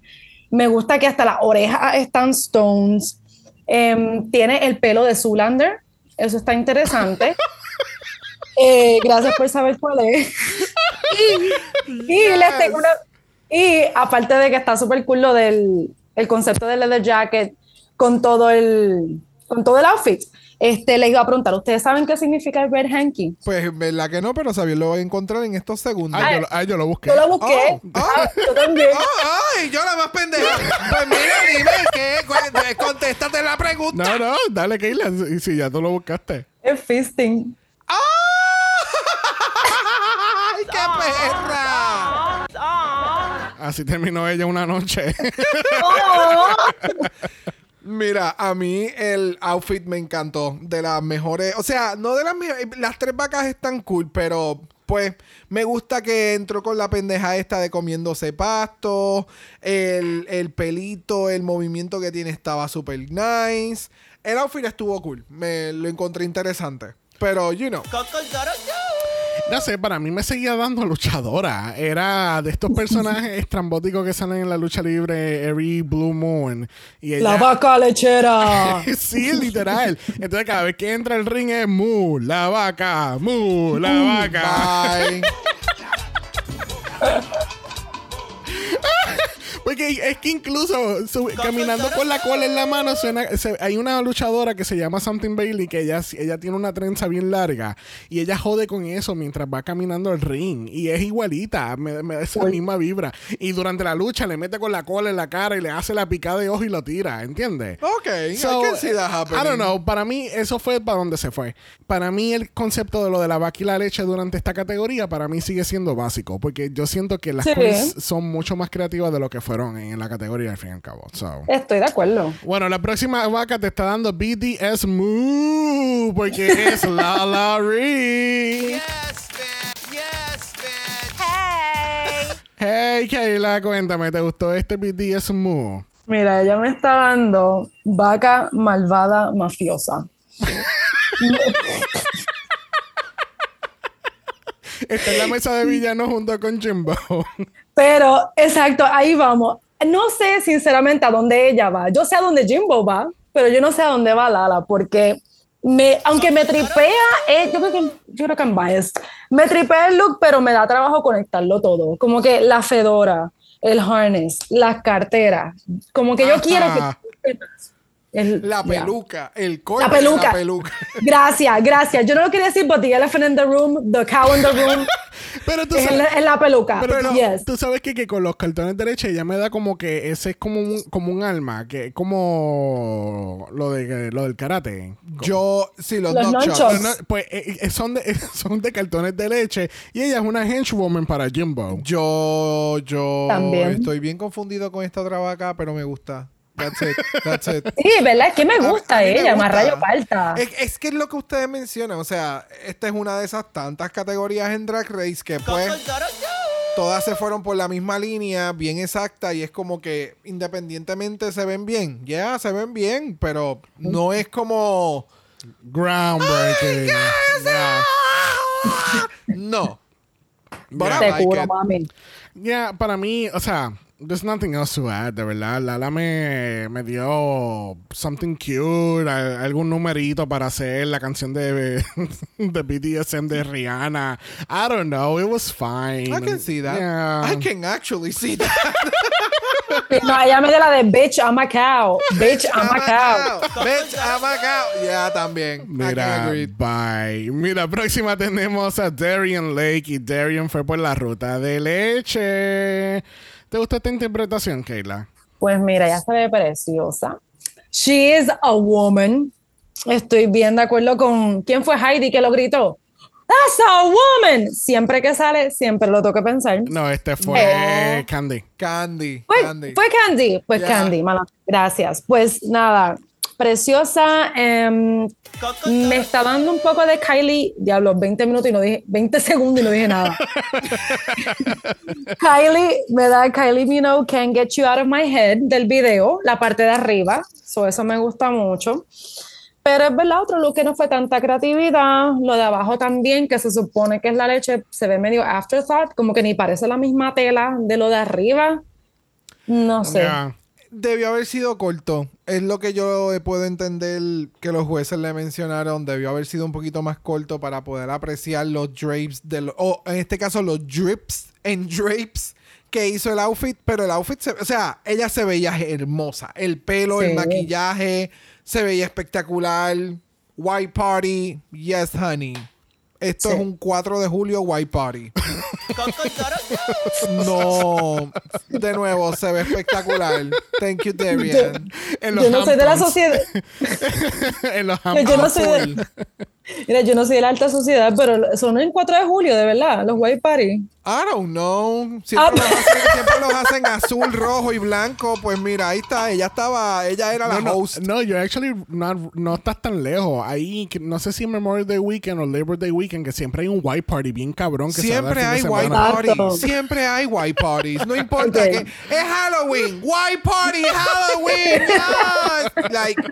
me gusta que hasta las orejas están stones, Em, tiene el pelo de Zoolander, eso está interesante. Eh, gracias por saber cuál es. y y les tengo una, Y aparte de que está súper cool lo del el concepto del leather jacket con todo el, con todo el outfit, este, les iba a preguntar, ¿ustedes saben qué significa el red hanky? Pues verdad que no, pero Xavier lo va a encontrar en estos segundos. Ay, yo, lo- ay, yo lo busqué. Yo lo busqué. Oh, oh. Ah, yo también. ¡Ah, ¡Ay! Yo la más pendeja. Pues mira, dime que contéstate la pregunta. No, no, dale, Keila. Y si ya tú lo buscaste. Es fisting. ¡Ay, qué perra! Así terminó ella una noche. Mira, a mí el outfit me encantó. De las mejores. O sea, no de las mejores. Las tres vacas están cool, pero pues me gusta que entró con la pendeja esta de comiéndose pasto. El, el pelito, el movimiento que tiene estaba super nice. El outfit estuvo cool. Me lo encontré interesante. Pero, you know. No sé, para mí me seguía dando luchadora. Era de estos personajes estrambóticos que salen en la lucha libre every Blue Moon. Y ella, La vaca lechera. sí, literal. Entonces cada vez que entra el ring es mu, la vaca, mu, la vaca. Bye. Porque es que incluso su- caminando con la cola en la mano suena, se- hay una luchadora que se llama Something Bailey que ella, ella tiene una trenza bien larga y ella jode con eso mientras va caminando el ring y es igualita, me, me da esa misma vibra y durante la lucha le mete con la cola en la cara y le hace la picada de ojo y lo tira, ¿entiendes? Ok, I So, can see that happening. I don't know. Para mí, eso fue para donde se fue. Para mí, el concepto de lo de la vaca y la leche durante esta categoría, para mí sigue siendo básico. Porque yo siento que las Sí. queens son mucho más creativas de lo que fueron en la categoría, al fin y al cabo. So. Estoy de acuerdo. Bueno, la próxima vaca te está dando BDS Moo. Porque es La La Ree. Hey, Kayla, cuéntame, ¿te gustó este BDS Moo? Mira, ella me está dando vaca malvada mafiosa. Está en la mesa de villanos junto con Jimbo. Pero, exacto, ahí vamos. No sé sinceramente a dónde ella va. Yo sé a dónde Jimbo va, pero yo no sé a dónde va Lala, porque me, aunque me tripea, eh, yo, creo que, yo creo que I'm biased. Me tripea el look, pero me da trabajo conectarlo todo. Como que la fedora, el harness, las carteras. Como que yo Ajá. quiero que... el- La ya. peluca, el corte La de peluca. la peluca. Gracias, gracias. Yo no lo quería decir, but the elephant in the room, the cow in the room, Pero tú es sabes, la, en la peluca. pero tú, yes. tú sabes que, que con los cartones de leche ella me da como que ese es como un, como un alma, que es como lo de lo del karate. Yo, sí, los, Los. No, pues eh, eh, son, de, son de cartones de leche y ella es una henchwoman para Jimbo. Yo, yo También. estoy bien confundido con esta otra vaca, pero me gusta. That's it, that's it. Sí, ¿verdad? Es que me gusta a mí me ella, más rayo palta. Es, es que es lo que ustedes mencionan. O sea, esta es una de esas tantas categorías en Drag Race que pues todas se fueron por la misma línea, bien exacta, y es como que independientemente se ven bien. Ya, se ven bien, pero no es como... Groundbreaking. No. But I Te like juro, it. mami. Ya, para mí, o sea, there's nothing else to add, de verdad. Lala me, me dio something cute, a- algún numerito para hacer la canción de, de BDSM de Rihanna. I don't know, it was fine. I can see that. Yeah. I can actually see that. No, ella me dio la de bitch, I'm a cow. Bitch, I'm a cow. Bitch, I'm a cow. Ya, también. Mira, bye. Mira, próxima tenemos a Darian Lake y Darian fue por la ruta de leche. ¿Te gustó esta interpretación, Kayla? Pues mira, ella se ve preciosa. She is a woman. Estoy bien de acuerdo con. ¿Quién fue Heidi que lo gritó? That's a woman. Siempre que sale, siempre lo que pensar. No, este fue Eh. Candy. Candy. Fue Candy. fue Candy. Pues Ya. Candy, mala. Gracias. Pues nada, preciosa. em, me está dando un poco de Kylie. Diablo, 20 minutos y no dije, 20 segundos y no dije nada. Kylie, me da Kylie Minogue Can't Get You Out of My Head del video, la parte de arriba. So, eso me gusta mucho. Pero es verdad, otro look que no fue tanta creatividad. Lo de abajo también, que se supone que es la leche, se ve medio afterthought, como que ni parece la misma tela de lo de arriba. No sé. Ya. Debió haber sido corto. Es lo que yo puedo entender que los jueces le mencionaron. Debió haber sido un poquito más corto para poder apreciar los drapes de los, o en este caso los drips en drapes que hizo el outfit, pero el outfit, se- o sea, ella se veía hermosa. El pelo, el maquillaje, se veía espectacular. White Party, yes, honey. Esto Sí. es un 4 de julio White Party. no, de nuevo, se ve espectacular. Thank you, Darian. En los Yo no soy de la sociedad. en los Yo no Hamptons. soy de, Mira, yo no soy de la alta sociedad, pero son el 4 de julio, de verdad, los White Party. I don't know. Siempre, Ah, los hacen, siempre los hacen azul, rojo y blanco. Pues mira, ahí está. Ella estaba, ella era la No, host. no, yo actually not- no estás tan lejos. Ahí, no sé si Memorial Day Weekend o Labor Day Weekend, que siempre hay un white party bien cabrón que Siempre hay white parties. Siempre hay white parties. No importa Ok. que es Halloween. White party, Halloween. yes. Like,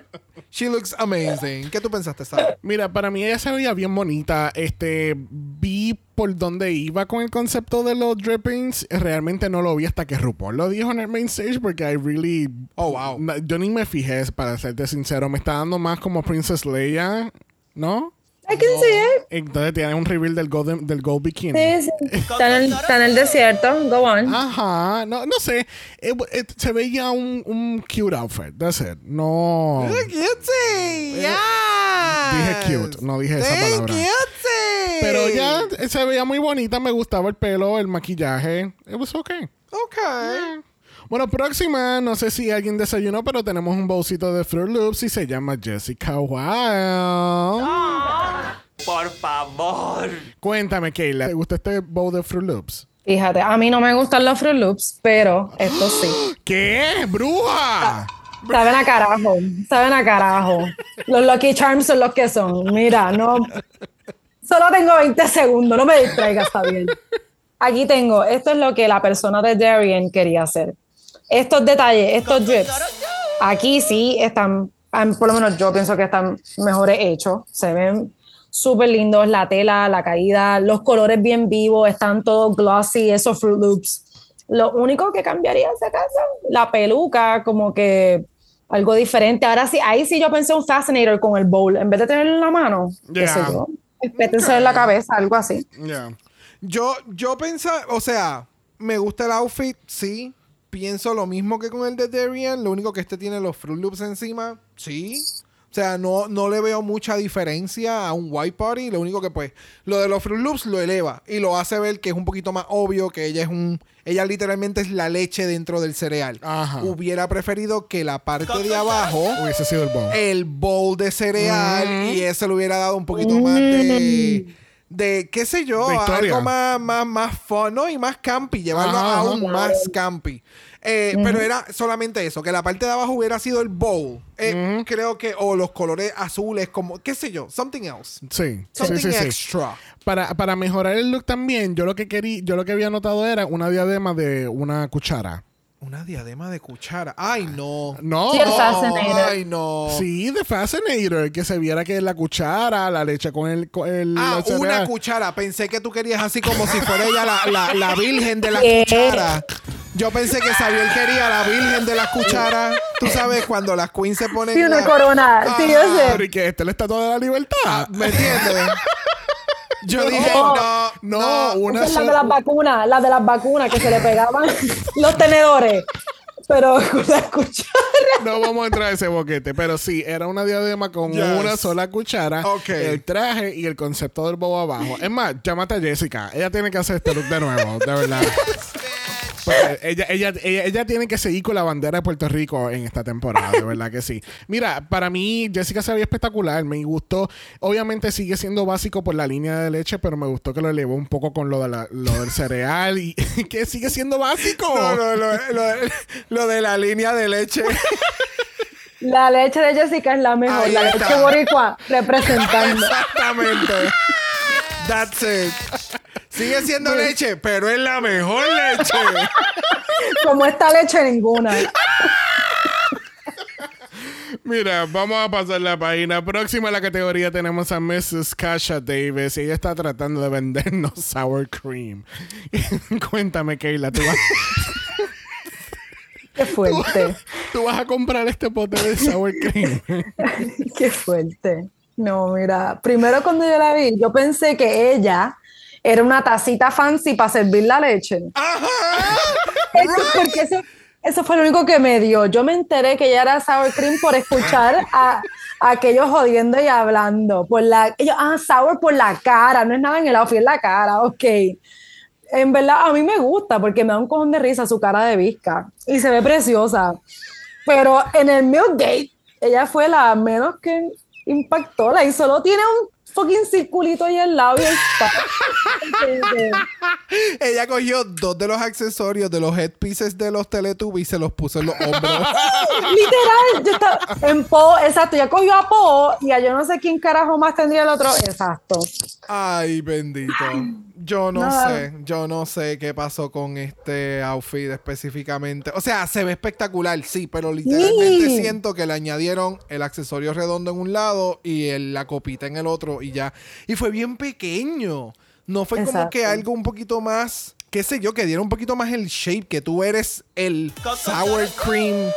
she looks amazing. ¿Qué tú pensaste, Sara? Mira, para mí ella se veía bien bonita. Este, vi por dónde iba con el concepto de los drippings. Realmente no lo vi hasta que RuPaul lo dijo en el main stage porque I really... Oh, wow. Yo ni me fijé, para serte sincero. Me está dando más como Princess Leia, ¿no? I can see it. Entonces tiene un reveal del gold, del gold bikini. Sí, sí. Está en, el, está en el desierto. Go on. Ajá, no, no sé. Eh, eh, se veía un, un cute outfit. That's it. No. Cutesy. Yes. Dije cute, no dije esa palabra. cutesy. Pero ya eh, se veía muy bonita. Me gustaba el pelo, el maquillaje. It was okay. Ok. Bueno, próxima, no sé si alguien desayunó, pero tenemos un bolsito de Fruit Loops y se llama Jessica Wild. Por favor. Cuéntame, Kayla, ¿te gusta este bowl de Fruit Loops? Fíjate, a mí no me gustan los Fruit Loops, pero esto sí. ¿Qué? ¡Bruja! Saben a carajo, saben a carajo. Los Lucky Charms son los que son. Mira, no. Solo tengo 20 segundos, no me distraigas, está bien. Aquí tengo, esto es lo que la persona de Darien quería hacer. Estos detalles, estos drips, aquí sí están, por lo menos yo pienso que están mejores hechos. Se ven súper lindos, la tela, la caída, los colores bien vivos, están todos glossy, esos Fruit Loops. Lo único que cambiaría en esa casa, la peluca, como que algo diferente. Ahora sí, ahí sí yo pensé un fascinator con el bowl, en vez de tenerlo en la mano, qué sé Yeah. yo, pétense en la cabeza, algo así. Ya. Yo, yo pensaba, o sea, me gusta el outfit, sí. Pienso lo mismo que con el de Darian. Lo único que este tiene los Fruit Loops encima, sí. O sea, no, no le veo mucha diferencia a un White Party. Lo único que, pues, lo de los Fruit Loops lo eleva y lo hace ver que es un poquito más obvio que ella es un. Ella literalmente es la leche dentro del cereal. Ajá. Hubiera preferido que la parte de abajo Hubiese sido el bowl. el bowl de cereal y eso le hubiera dado un poquito más de, de qué sé yo, algo más, más, más fun, ¿no? Y más campi, llevarlo Ajá, aún ajá. más campi. Eh, Pero era solamente eso, que la parte de abajo hubiera sido el bowl. Eh, Creo que, o los colores azules, como, qué sé yo, something else. Sí, sí, Something sí, sí. extra. Para, para mejorar el look también, yo lo que quería, yo lo que había notado era una diadema de una cuchara. Una diadema de cuchara. Ay, no. No. Sí, el Fascinator. Ay, no. Sí, de Fascinator, que se viera que la cuchara, la leche con el, con el Ah, el una cereal. cuchara. Pensé que tú querías así como si fuera ella la, la, la virgen de la ¿Qué? cuchara. Yo pensé que Xavier quería la virgen de las cucharas. Tú sabes, cuando las queens se ponen. Sí, una la- corona, sí, yo Ah, sé. Pero y que este le está toda la libertad. ¿Me entiendes? Yo dije, No. no, una Esa es la de las vacunas, la de las vacunas que se le pegaban los tenedores. Pero con la cuchara. No vamos a entrar a ese boquete, pero sí, era una diadema con Yes. una sola cuchara, el traje y el concepto del bobo abajo. Es más, llámate a Jessica. Ella tiene que hacer este look de nuevo, de verdad. Ella, ella, ella, ella tiene que seguir con la bandera de Puerto Rico en esta temporada, de verdad que sí. Mira, para mí Jessica se veía espectacular, me gustó. Obviamente sigue siendo básico por la línea de leche, pero me gustó que lo elevó un poco con lo, de la- lo del cereal y que sigue siendo básico. No, no, lo, lo- lo de la línea de leche. La leche de Jessica es la mejor, Ahí la está. leche boricua representando. Exactamente. That's it. Sigue siendo leche, pero es la mejor leche. Como esta leche ninguna. Mira, vamos a pasar la página. Próxima a la categoría tenemos a Mrs. Kasha Davis. Ella está tratando de vendernos sour cream. Cuéntame, Kayla, tú vas- Qué fuerte. Tú vas a comprar este pote de sour cream. Qué fuerte. No, mira, primero cuando yo la vi, yo pensé que ella era una tacita fancy para servir la leche. Eso, porque eso, eso fue lo único que me dio. Yo me enteré que ella era sour cream por escuchar a, a aquellos jodiendo y hablando. Por la, ellos, ah, sour por la cara, no es nada en el outfit, es la cara, ok. En verdad, a mí me gusta porque me da un cojón de risa su cara de visca y se ve preciosa. Pero en el Milkgate, ella fue la menos que impactó. La y solo tiene un fucking circulito ahí al lado y está. Ella cogió dos de los accesorios de los headpieces de los Teletubbies y se los puso en los hombros. Literal, yo estaba en Po, exacto, ya cogió a Po y a yo no sé quién carajo más tendría el otro. Exacto. Ay, bendito. Yo no Nada. sé, yo no sé qué pasó con este outfit específicamente. O sea, se ve espectacular, sí, pero literalmente Sí. siento que le añadieron el accesorio redondo en un lado y el- la copita en el otro y ya. Y fue bien pequeño. No fue como que algo un poquito más, qué sé yo, que diera un poquito más el shape, que tú eres el sour cream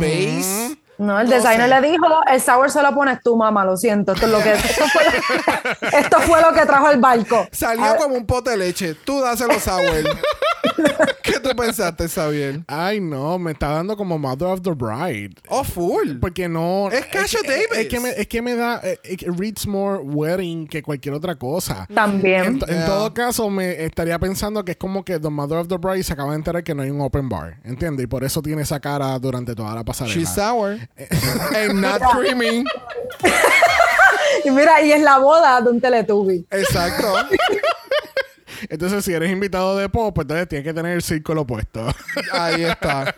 base. No, el designer le dijo, el sour se lo pones tú, mamá, lo siento. Esto, es lo que, esto, fue, lo- esto fue lo que trajo el barco. Salió Ah, como un pote de leche. Tú dáselo sour. ¿Qué tú pensaste, Xavier? Ay, no, me está dando como Mother of the Bride. Oh, full. Porque no. Es Cassia que- Davis. Es que me, es que me da. eh, It reads more wedding que cualquier otra cosa. También. En, en todo caso, me estaría pensando que es como que The Mother of the Bride se acaba de enterar que no hay un open bar. ¿Entiendes? Y por eso tiene esa cara durante toda la pasarela. She's sour. And not creamy. Y mira, y es la boda de un Teletubby. Exacto. Entonces, si eres invitado de pop, pues entonces tienes que tener el círculo puesto. Ahí está.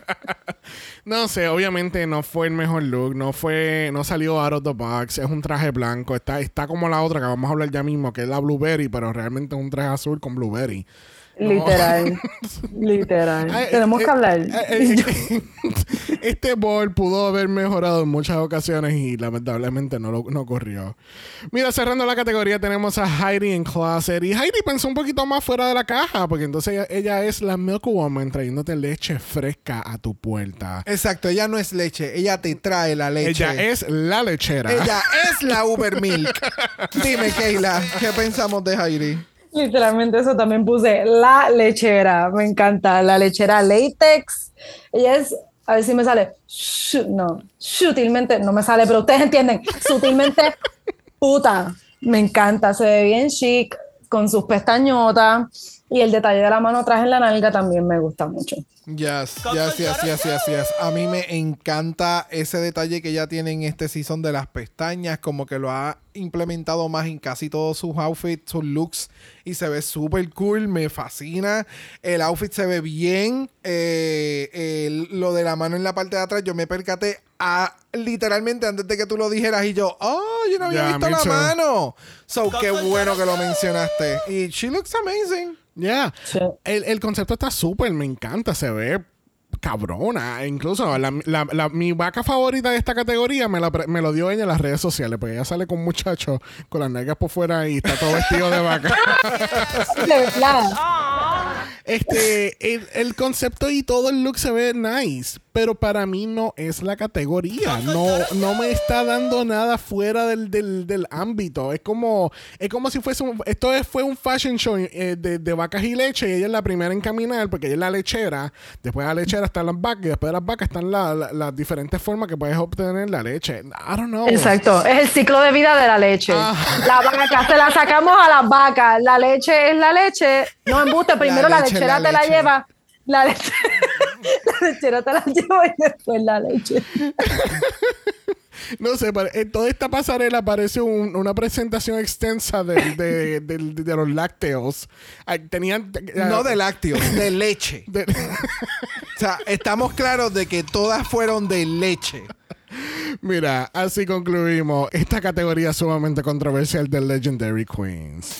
no sé, obviamente no fue el mejor look, no fue, no salió out of the box, es un traje blanco, está, está como la otra que vamos a hablar ya mismo, que es la blueberry, pero realmente es un traje azul con blueberry. Literal. Literal. Ay, Tenemos eh, que hablar. eh, eh, este ball pudo haber mejorado en muchas ocasiones y lamentablemente no, lo, no ocurrió. Mira, cerrando la categoría tenemos a Heidi en Closet. Y Heidi pensó un poquito más fuera de la caja, porque entonces ella, ella es la Milk Woman trayéndote leche fresca a tu puerta. Exacto. Ella no es leche. Ella te trae la leche. Ella es la lechera. Ella es la Uber Milk. Dime, Keila, ¿qué pensamos de Heidi? Literalmente eso también puse la lechera. Me encanta. La lechera latex. Ella es, a ver si me sale. no, sutilmente, no me sale, pero ustedes entienden. Sutilmente puta. Me encanta. Se ve bien chic con sus pestañotas. Y el detalle de la mano atrás en la nalga también me gusta mucho. Yes, yes, yes, yes, yes, yes. A mí me encanta ese detalle que ella tiene en este season de las pestañas, como que lo ha implementado más en casi todos sus outfits, sus looks, y se ve súper cool, me fascina. El outfit se ve bien. eh, el- lo de la mano en la parte de atrás, yo me percaté a, literalmente antes de que tú lo dijeras, y yo, oh, yo no había Yeah, visto la too. mano. So, qué bueno que lo mencionaste. Y she looks amazing. Ya. Sí. El, el concepto está súper, me encanta, se ve cabrona. Incluso la, la- la- mi vaca favorita de esta categoría me, la me lo dio ella en las redes sociales, porque ella sale con un muchacho con las nalgas por fuera y está todo vestido de vaca. Este, el, el concepto y todo el look se ve nice, pero para mí no es la categoría. No, no me está dando nada fuera del, del, del ámbito. Es como, es como si fuese un, esto es- fue un fashion show eh, de, de vacas y leche y ella es la primera en caminar porque ella es la lechera. Después de la lechera están las vacas y después de las vacas están la- la- las diferentes formas que puedes obtener la leche. I don't know. Exacto, es el ciclo de vida de la leche. Ah. La vaca, se la sacamos a las vacas. La leche es la leche. No embuste, primero la, leche lechera la te la lleva. La, leche, la lechera te la lleva y después la leche. No sé, pero en toda esta pasarela parece un- una presentación extensa de, del- de los lácteos. Tenían. No de lácteos, de leche. de- O sea, estamos claros de que todas fueron de leche. Mira, así concluimos esta categoría sumamente controversial de Legendary Queens.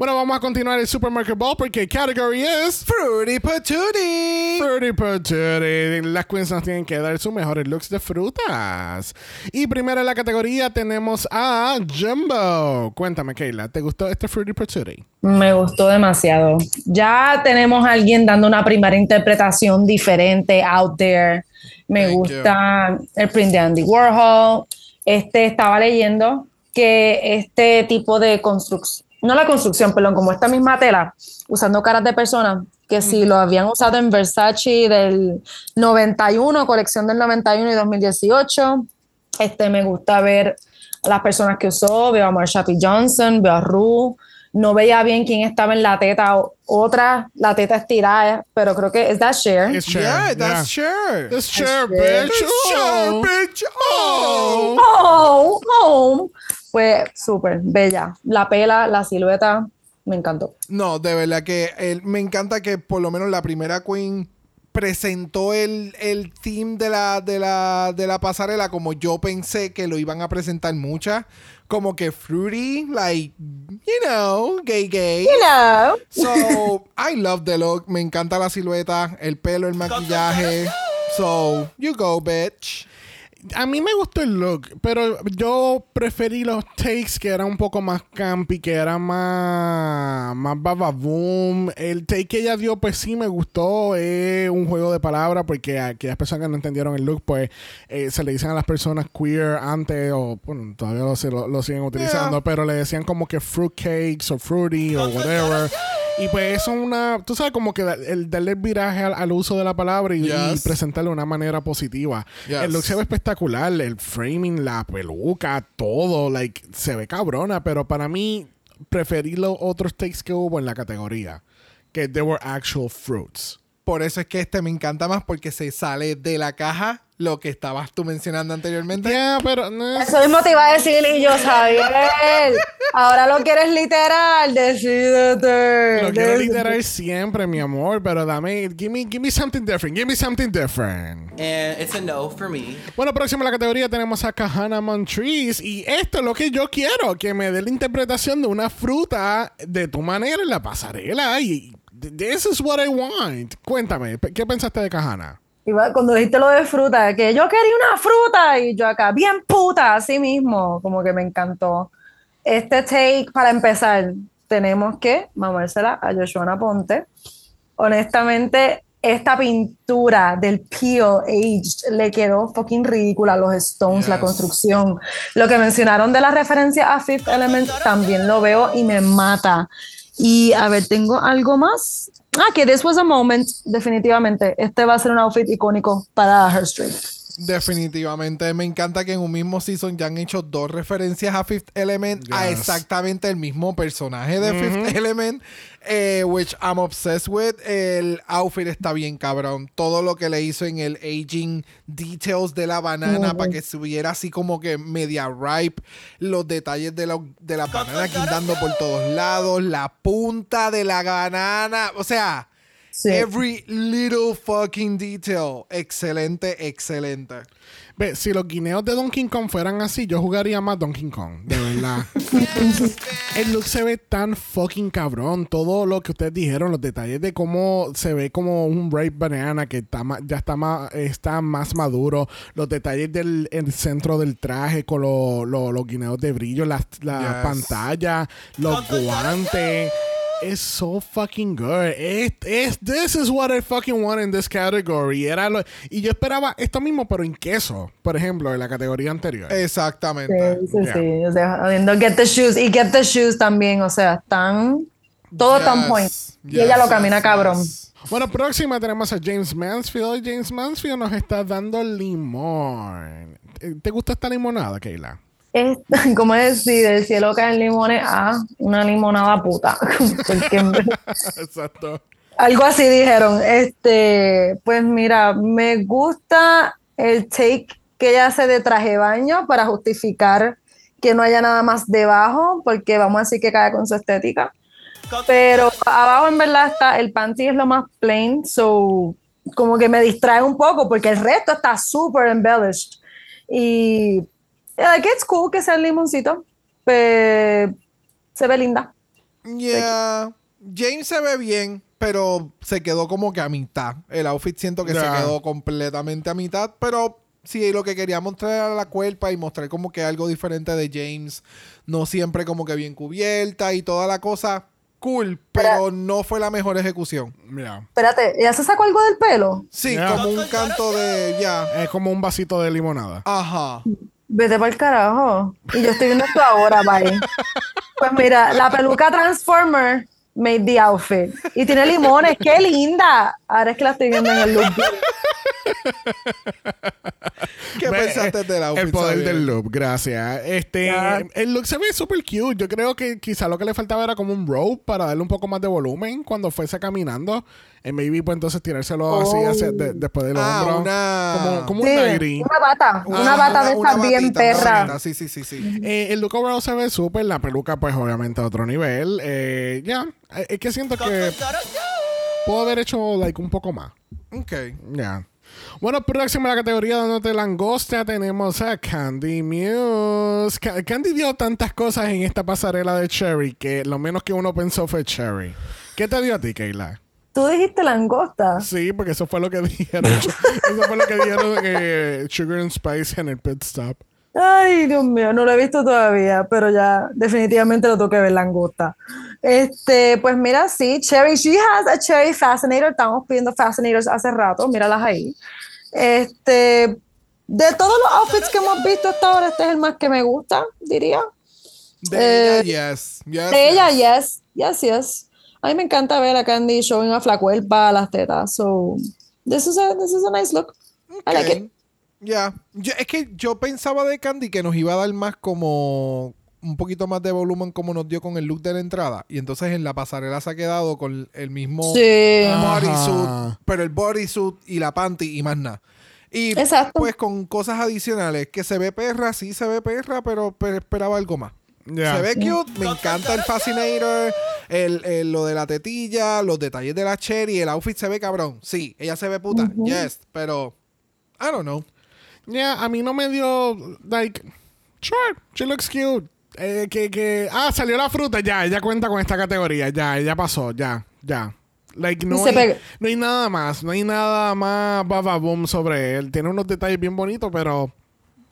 Bueno, vamos a continuar el Supermarket Ball porque category es Fruity Patootie. Fruity Patootie. Las queens nos tienen que dar sus mejores looks de frutas. Y primero en la categoría tenemos a Jumbo. Cuéntame, Kayla, ¿te gustó este Fruity Patootie? Me gustó demasiado. Ya tenemos a alguien dando una primera interpretación diferente out there. Me Thank gusta el print de Andy Warhol. Este estaba leyendo que este tipo de construcción, no la construcción, perdón, como esta misma tela, usando caras de personas, que si lo habían usado en Versace del 91, colección del 91 y 2018, este me gusta ver a las personas que usó, veo a Marsha P. Johnson, veo a Rue, no veía bien quién estaba en la teta, otra, la teta estirada, pero creo que es that share. It's Cher. Yeah, that's Cher, Cher. bitch. Sure, Oh. bitch. Oh. Oh, oh, fue súper bella. La pela, la silueta, me encantó. No, de verdad que me encanta que por lo menos la primera queen presentó el, el theme de la, de, la, de la pasarela como yo pensé que lo iban a presentar muchas. Como que fruity, like, you know, gay gay. Hello. So, I love the look. Me encanta la silueta, el pelo, el maquillaje. So, you go, bitch. A mí me gustó el look, pero yo preferí los takes que eran un poco más campy, que eran más, más bababoom. El take que ella dio, pues sí me gustó. Es un juego de palabras, porque a aquellas personas que no entendieron el look, pues eh, se le dicen a las personas queer antes, o bueno, todavía lo, lo- lo siguen utilizando, Yeah. pero le decían como que fruitcakes o fruity o whatever. Y pues eso es una, tú sabes, como que da- el darle el viraje al, al uso de la palabra y, y Yes. presentarlo de una manera positiva. Yes. El look se ve espectacular, el framing, la peluca, todo, like, se ve cabrona, pero para mí preferí los otros takes que hubo en la categoría, que they were actual fruits. Por eso es que este me encanta más porque se sale de la caja lo que estabas tú mencionando anteriormente. Ya, pero no es- Eso mismo te iba a decir y yo, Javier. Ahora lo quieres literal, decídete. lo quiero literal siempre, mi amor, pero dame, give me, give me something different, give me something different. And it's a no for me. Bueno, próximo a la categoría tenemos a Kahana Montrese. Y esto es lo que yo quiero: que me dé la interpretación de una fruta de tu manera en la pasarela. Y this is what I want. Cuéntame, ¿qué pensaste de? Iba- Cuando dijiste lo de fruta, que yo quería una fruta y yo acá, bien puta, así mismo, como que me encantó. Este take, para empezar, tenemos que mamársela a Joshua Ponte. Honestamente, esta pintura del Peel Aged le quedó fucking ridícula. Los stones, la Yes. construcción. Lo que mencionaron de la referencia a Fifth Element también lo veo y me mata. Y a ver, tengo algo más. Ah, que This Was a Moment, definitivamente. Este va a ser un outfit icónico para Her Street. Definitivamente. Me encanta que en un mismo season ya han hecho dos referencias a Fifth Element, a exactamente el mismo personaje de Fifth Element, eh, which I'm obsessed with. El outfit está bien cabrón. Todo lo que le hizo en el aging details de la banana para que subiera así como que media ripe. Los detalles de la, de la banana guindando por todos lados. La punta de la banana. O sea... Sí. Every little fucking detail. Excelente, excelente. Ve, si los guineos de Donkey Kong fueran así, yo jugaría más Donkey Kong, de verdad. el look se ve tan fucking cabrón. Todo lo que ustedes dijeron, los detalles de cómo se ve como un ripe banana que está ma- ya está más, está más maduro. Los detalles del el centro del traje con lo- lo- los guineos de brillo, las la Yes. pantalla, los guantes. Es so fucking good. Es, es- this is what I fucking want in this category. Era lo- y yo esperaba esto mismo, pero en queso, por ejemplo, en la categoría anterior. Exactamente. Sí, sí, Yeah. sí. O sea, habiendo Get the Shoes y Get the Shoes también, o sea, están. Todo Yes, tan point. y yes, ella lo yes, camina cabrón. yes. Bueno, próxima tenemos a James Mansfield. James Mansfield nos está dando limón. ¿Te gusta esta limonada, Keila? Es, como decir, del cielo caen limones a una limonada puta. Exacto. Algo así dijeron. Este, pues mira, me gusta el take que ella hace de traje baño para justificar que no haya nada más debajo, porque vamos a decir que cae con su estética. Pero abajo en verdad está, el panty es lo más plain, so como que me distrae un poco porque el resto está súper embellished. Y like, it's cool que sea el limoncito, pero se ve linda. Yeah. James se ve bien, pero se quedó como que a mitad. El outfit siento que Ya. se quedó completamente a mitad, pero sí, lo que quería mostrar era la cuerpa y mostrar como que algo diferente de James, no siempre como que bien cubierta y toda la cosa, cool, pero no fue la mejor ejecución. Mira, Espérate, ¿ella se sacó algo del pelo? Sí, Ya. como un canto de ya. es como un vasito de limonada. Ajá. Vete para el carajo. Y yo estoy viendo esto ahora, bye. Pues mira, la peluca Transformer made the outfit. Y tiene limones, qué linda. Ahora es que la estoy viendo en el look. ¿Qué Ve, pensaste del outfit? El poder del look, gracias. Este, el look se ve súper cute. Yo creo que quizá lo que le faltaba era como un rope para darle un poco más de volumen cuando fuese caminando. Y maybe pues entonces tirárselo así Oh. hacia- de- después del Ah, hombro. una- Como, como Sí, un una bata, una Ajá, bata de una estas bien una perra. Sí, sí, sí, sí. Eh, el look overall se ve súper. La peluca, pues obviamente a otro nivel. Eh, ya, Eh, es que siento que puedo haber hecho like un poco más. Ok. Ya. Bueno, próxima a la categoría donde langosta tenemos a Candy Muse. Ca- Candy dio tantas cosas en esta pasarela de Cherry que lo menos que uno pensó fue Cherry. ¿Qué te dio a ti, Kayla? Tú dijiste langosta. Sí, porque eso fue lo que dijeron. eso fue lo que dijeron eh, Sugar and Spice en el pit stop. Ay, Dios mío, no lo he visto todavía, pero ya definitivamente lo tengo que ver langosta. Este, pues mira, sí, Cherry, she has a Cherry Fascinator. Estamos pidiendo Fascinators hace rato, míralas ahí. Este, de todos los outfits que hemos visto hasta ahora, este es el más que me gusta, diría. De Eh, ella, yes. yes. De ella, yes, yes, yes. A mí me encanta ver a Candy showing off la cuerpa, las tetas. So, this is a, this is a nice look. I like it. Ya. Yo- Es que yo pensaba de Candy que nos iba a dar más como un poquito más de volumen como nos dio con el look de la entrada. Y entonces en la pasarela se ha quedado con el mismo Sí. bodysuit, pero el bodysuit y la panty y más nada. Y Exacto. pues con cosas adicionales, que se ve perra, sí se ve perra, pero pe- esperaba algo más. Se ve cute, me encanta el Fascinator, el, el- lo de la tetilla, los detalles de la cherry, el outfit se ve cabrón. Sí, ella se ve puta, yes, pero I don't know. Ya, a mí no me dio, like, sure, she looks cute. Eh, que, que, ah, salió la fruta, ya, ella cuenta con esta categoría, ya, ya pasó, ya, ya. Like, no hay, no hay nada más, no hay nada más bababoom sobre él. Tiene unos detalles bien bonitos, pero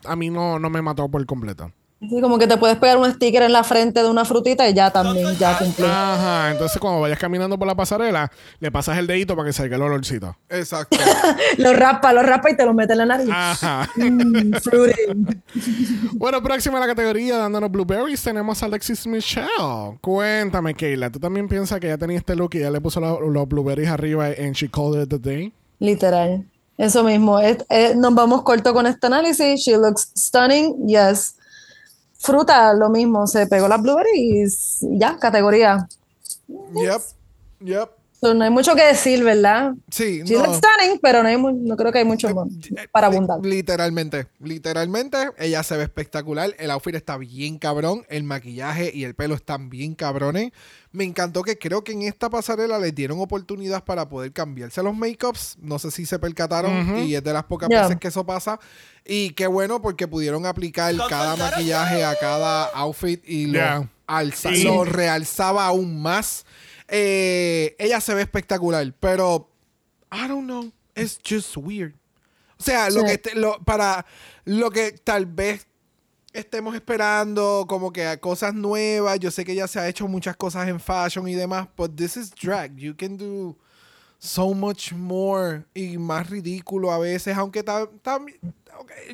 a mí no, no me mató por completo. Sí, como que te puedes pegar un sticker en la frente de una frutita y ya también, ya cumplí. Ajá, entonces cuando vayas caminando por la pasarela, le pasas el dedito para que salga el olorcito. Exacto. Lo raspa, lo raspa y te lo mete en la nariz. Ajá. Mm, fruity. Bueno, próxima a la categoría, dándonos blueberries, tenemos a Alexis Michelle. Cuéntame, Kayla, ¿tú también piensas que ya tenía este look y ya le puso los, los blueberries arriba and she called it the day? Literal. Eso mismo. Es- nos vamos corto con este análisis. She looks stunning. Yes. Fruta, lo mismo. Se pegó las blueberries y ya, categoría. yep. Yep. So, no hay mucho que decir, ¿verdad? Sí, She no. looks stunning, pero no, hay no creo que hay mucho más para abundar. Literalmente, literalmente, ella se ve espectacular. El outfit está bien cabrón. El maquillaje y el pelo están bien cabrones. Me encantó que creo que en esta pasarela les dieron oportunidad para poder cambiarse los makeups. No sé si se percataron y es de las pocas Yeah. veces que eso pasa. Y qué bueno porque pudieron aplicar cada maquillaje a cada outfit y lo, Yeah. alza- Sí. lo realzaba aún más. Eh, ella se ve espectacular, pero I don't know. It's just weird. O sea, lo que lo, para lo que tal vez estemos esperando, como que a cosas nuevas. Yo sé que ya se ha hecho muchas cosas en fashion y demás, but this is drag. You can do so much more y más ridículo a veces, aunque también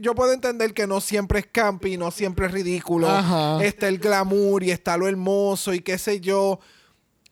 yo puedo entender que no siempre es campy, no siempre es ridículo. Ajá. Está el glamour y está lo hermoso y qué sé yo.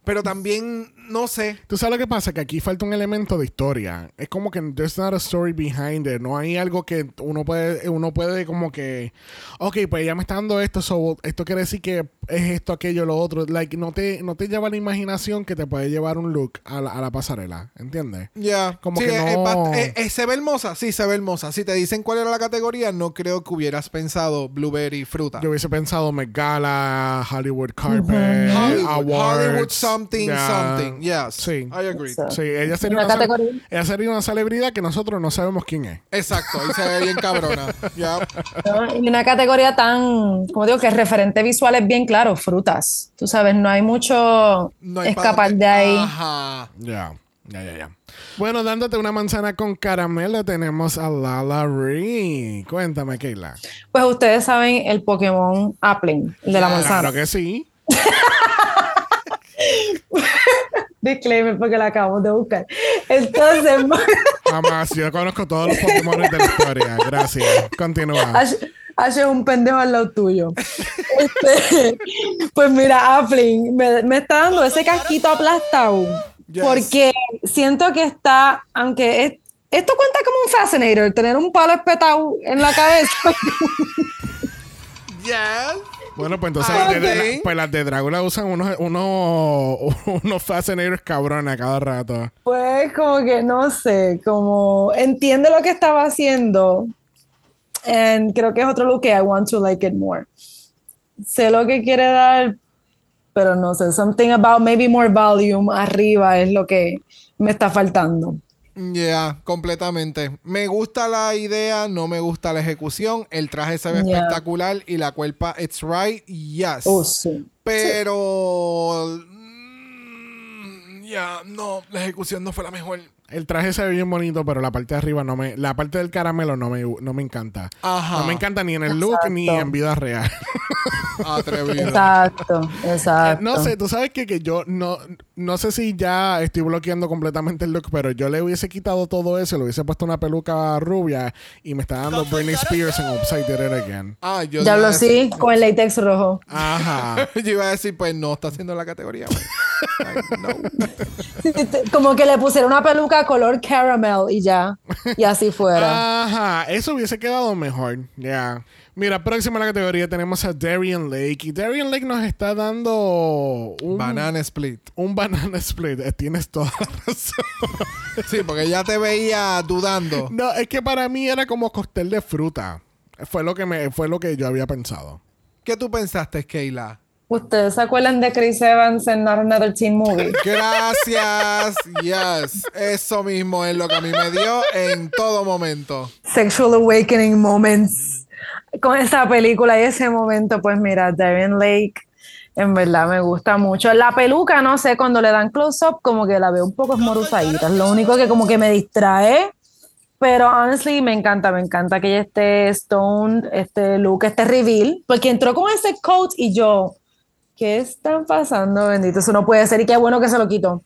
Pero también, no sé. Tú sabes lo que pasa, que aquí falta un elemento de historia. Es como que there's not a story behind it. No hay algo que uno puede, uno puede como que, ok, pues ella me está dando esto, so, esto quiere decir que es esto, aquello, lo otro. Like, no te, no te lleva la imaginación que te puede llevar un look a la, a la pasarela, ¿entiendes? Ya, Como Sí, que eh, no- eh, eh, se ve hermosa, sí, se ve hermosa. Si te dicen cuál era la categoría, no creo que hubieras pensado blueberry fruta. Yo hubiese pensado Met Gala, Hollywood Carpet, Hollywood, Awards. Hollywood something, something. Yes. Sí. I agree. So- Sí, ella sería Una una, cele- categoría. ella sería una celebridad que nosotros no sabemos quién es. Exacto. Y se ve bien cabrona. Y una categoría tan, como digo, que el referente visual es bien claro, frutas. Tú sabes, no hay mucho No hay escapar de ahí. Ajá. Ya, ya, ya, ya. Bueno, dándote una manzana con caramelo, tenemos a Lala Ree. Cuéntame, Keila. Pues ustedes saben el Pokémon Appling, el de la manzana. Claro que sí. Disclaimer porque la acabamos de buscar. Entonces, Jamás. Yo conozco todos los Pokémon de la historia. Gracias. Continúa. Ash Ash es un pendejo al lado tuyo. Este, pues mira, Appling me, me está dando ese casquito aplastado. Yes. Porque siento que está, aunque es- esto cuenta como un fascinator, tener un palo espetado en la cabeza. Yes. Bueno, pues entonces Ah, las, de, pues las de Drácula usan unos, unos, unos fascinators cabrones a cada rato. Pues como que no sé, como entiende lo que estaba haciendo. And creo que es otro look que I want to like it more. Sé lo que quiere dar, pero no sé, something about maybe more volume arriba es lo que me está faltando. Yeah, completamente. Me gusta la idea, no me gusta la ejecución. El traje se ve Yeah. espectacular y la cuerpa, it's right, yes. Oh, sí. Pero. mm, Ya, no, la ejecución no fue la mejor. El traje se ve bien bonito, pero la parte de arriba no me... La parte del caramelo no me, no me encanta. Ajá. No me encanta ni en el look ni en vida real. Atrevido. Exacto, exacto. No sé, tú sabes que, que yo no, no sé si ya estoy bloqueando completamente el look, pero yo le hubiese quitado todo eso, le hubiese puesto una peluca rubia y me está dando Britney Spears en Upside Did It Again. Ah, yo Ya decir- así, con el látex rojo. Ajá. Yo iba a decir, pues no está haciendo la categoría. Como que le pusieron una peluca color caramel y ya. Y así fuera. Ajá, eso hubiese quedado mejor. Ya. Mira, próxima a la categoría tenemos a Darian Lake. Y Darian Lake nos está dando un Banana split. Un banana split. Eh, Tienes toda la razón. Sí, porque ya te veía dudando. No, es que para mí era como cóctel de fruta. Fue lo que me, fue lo que yo había pensado. ¿Qué tú pensaste, Keila? ¿Ustedes se acuerdan de Chris Evans en Not Another Teen Movie? Gracias. Yes. Eso mismo es lo que a mí me dio en todo momento. Sexual Awakening Moments. Con esa película y ese momento, pues mira, Darren Lake, en verdad me gusta mucho. La peluca, no sé, cuando le dan close-up, como que la veo un poco esmoruzadita. Es lo único que como que me distrae. Pero honestly, me encanta, me encanta que ella esté stone, este look, este reveal, porque entró con ese coat y yo, ¿qué está pasando? Bendito, eso no puede ser y qué bueno que se lo quitó.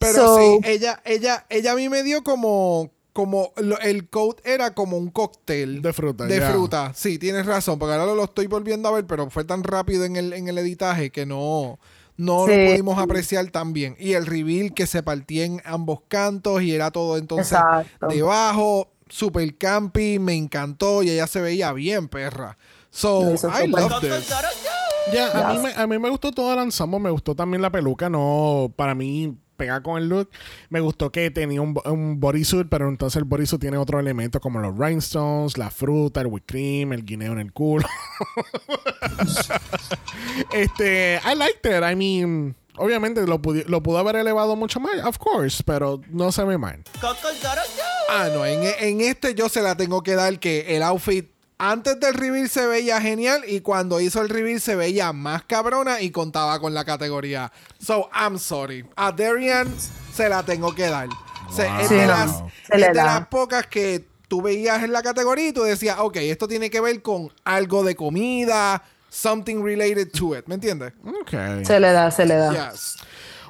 Pero So- sí, ella, ella, ella a mí me dio como, como lo- el coat era como un cóctel De fruta, De fruta, sí, tienes razón, porque ahora lo, lo estoy volviendo a ver, pero fue tan rápido en el, en el editaje que no, no Sí. lo pudimos apreciar tan bien. Y el reveal que se partía en ambos cantos y era todo entonces Exacto. debajo, super campy, me encantó y ella se veía bien, perra. So, I love this. Ya, a, mí me, a mí me gustó todo el ensemble, me gustó también la peluca, no, para mí pega con el look. Me gustó que tenía un, un bodysuit, pero entonces el bodysuit tiene otro elemento como los rhinestones, la fruta, el whipped cream, el guineo en el culo. este, I liked it, I mean, obviamente lo, lo pudo haber elevado mucho más, of course, pero no se ve mal. Ah, no, en, en este yo se la tengo que dar que el outfit antes del reveal se veía genial y cuando hizo el reveal se veía más cabrona y contaba con la categoría. So, I'm sorry. A Darian se la tengo que dar. Se- es Sí, de, no, las, se le es de da. las pocas que tú veías en la categoría y tú decías, ok, esto tiene que ver con algo de comida, something related to it. ¿Me entiendes? Ok. Se le da, se le da. Yes.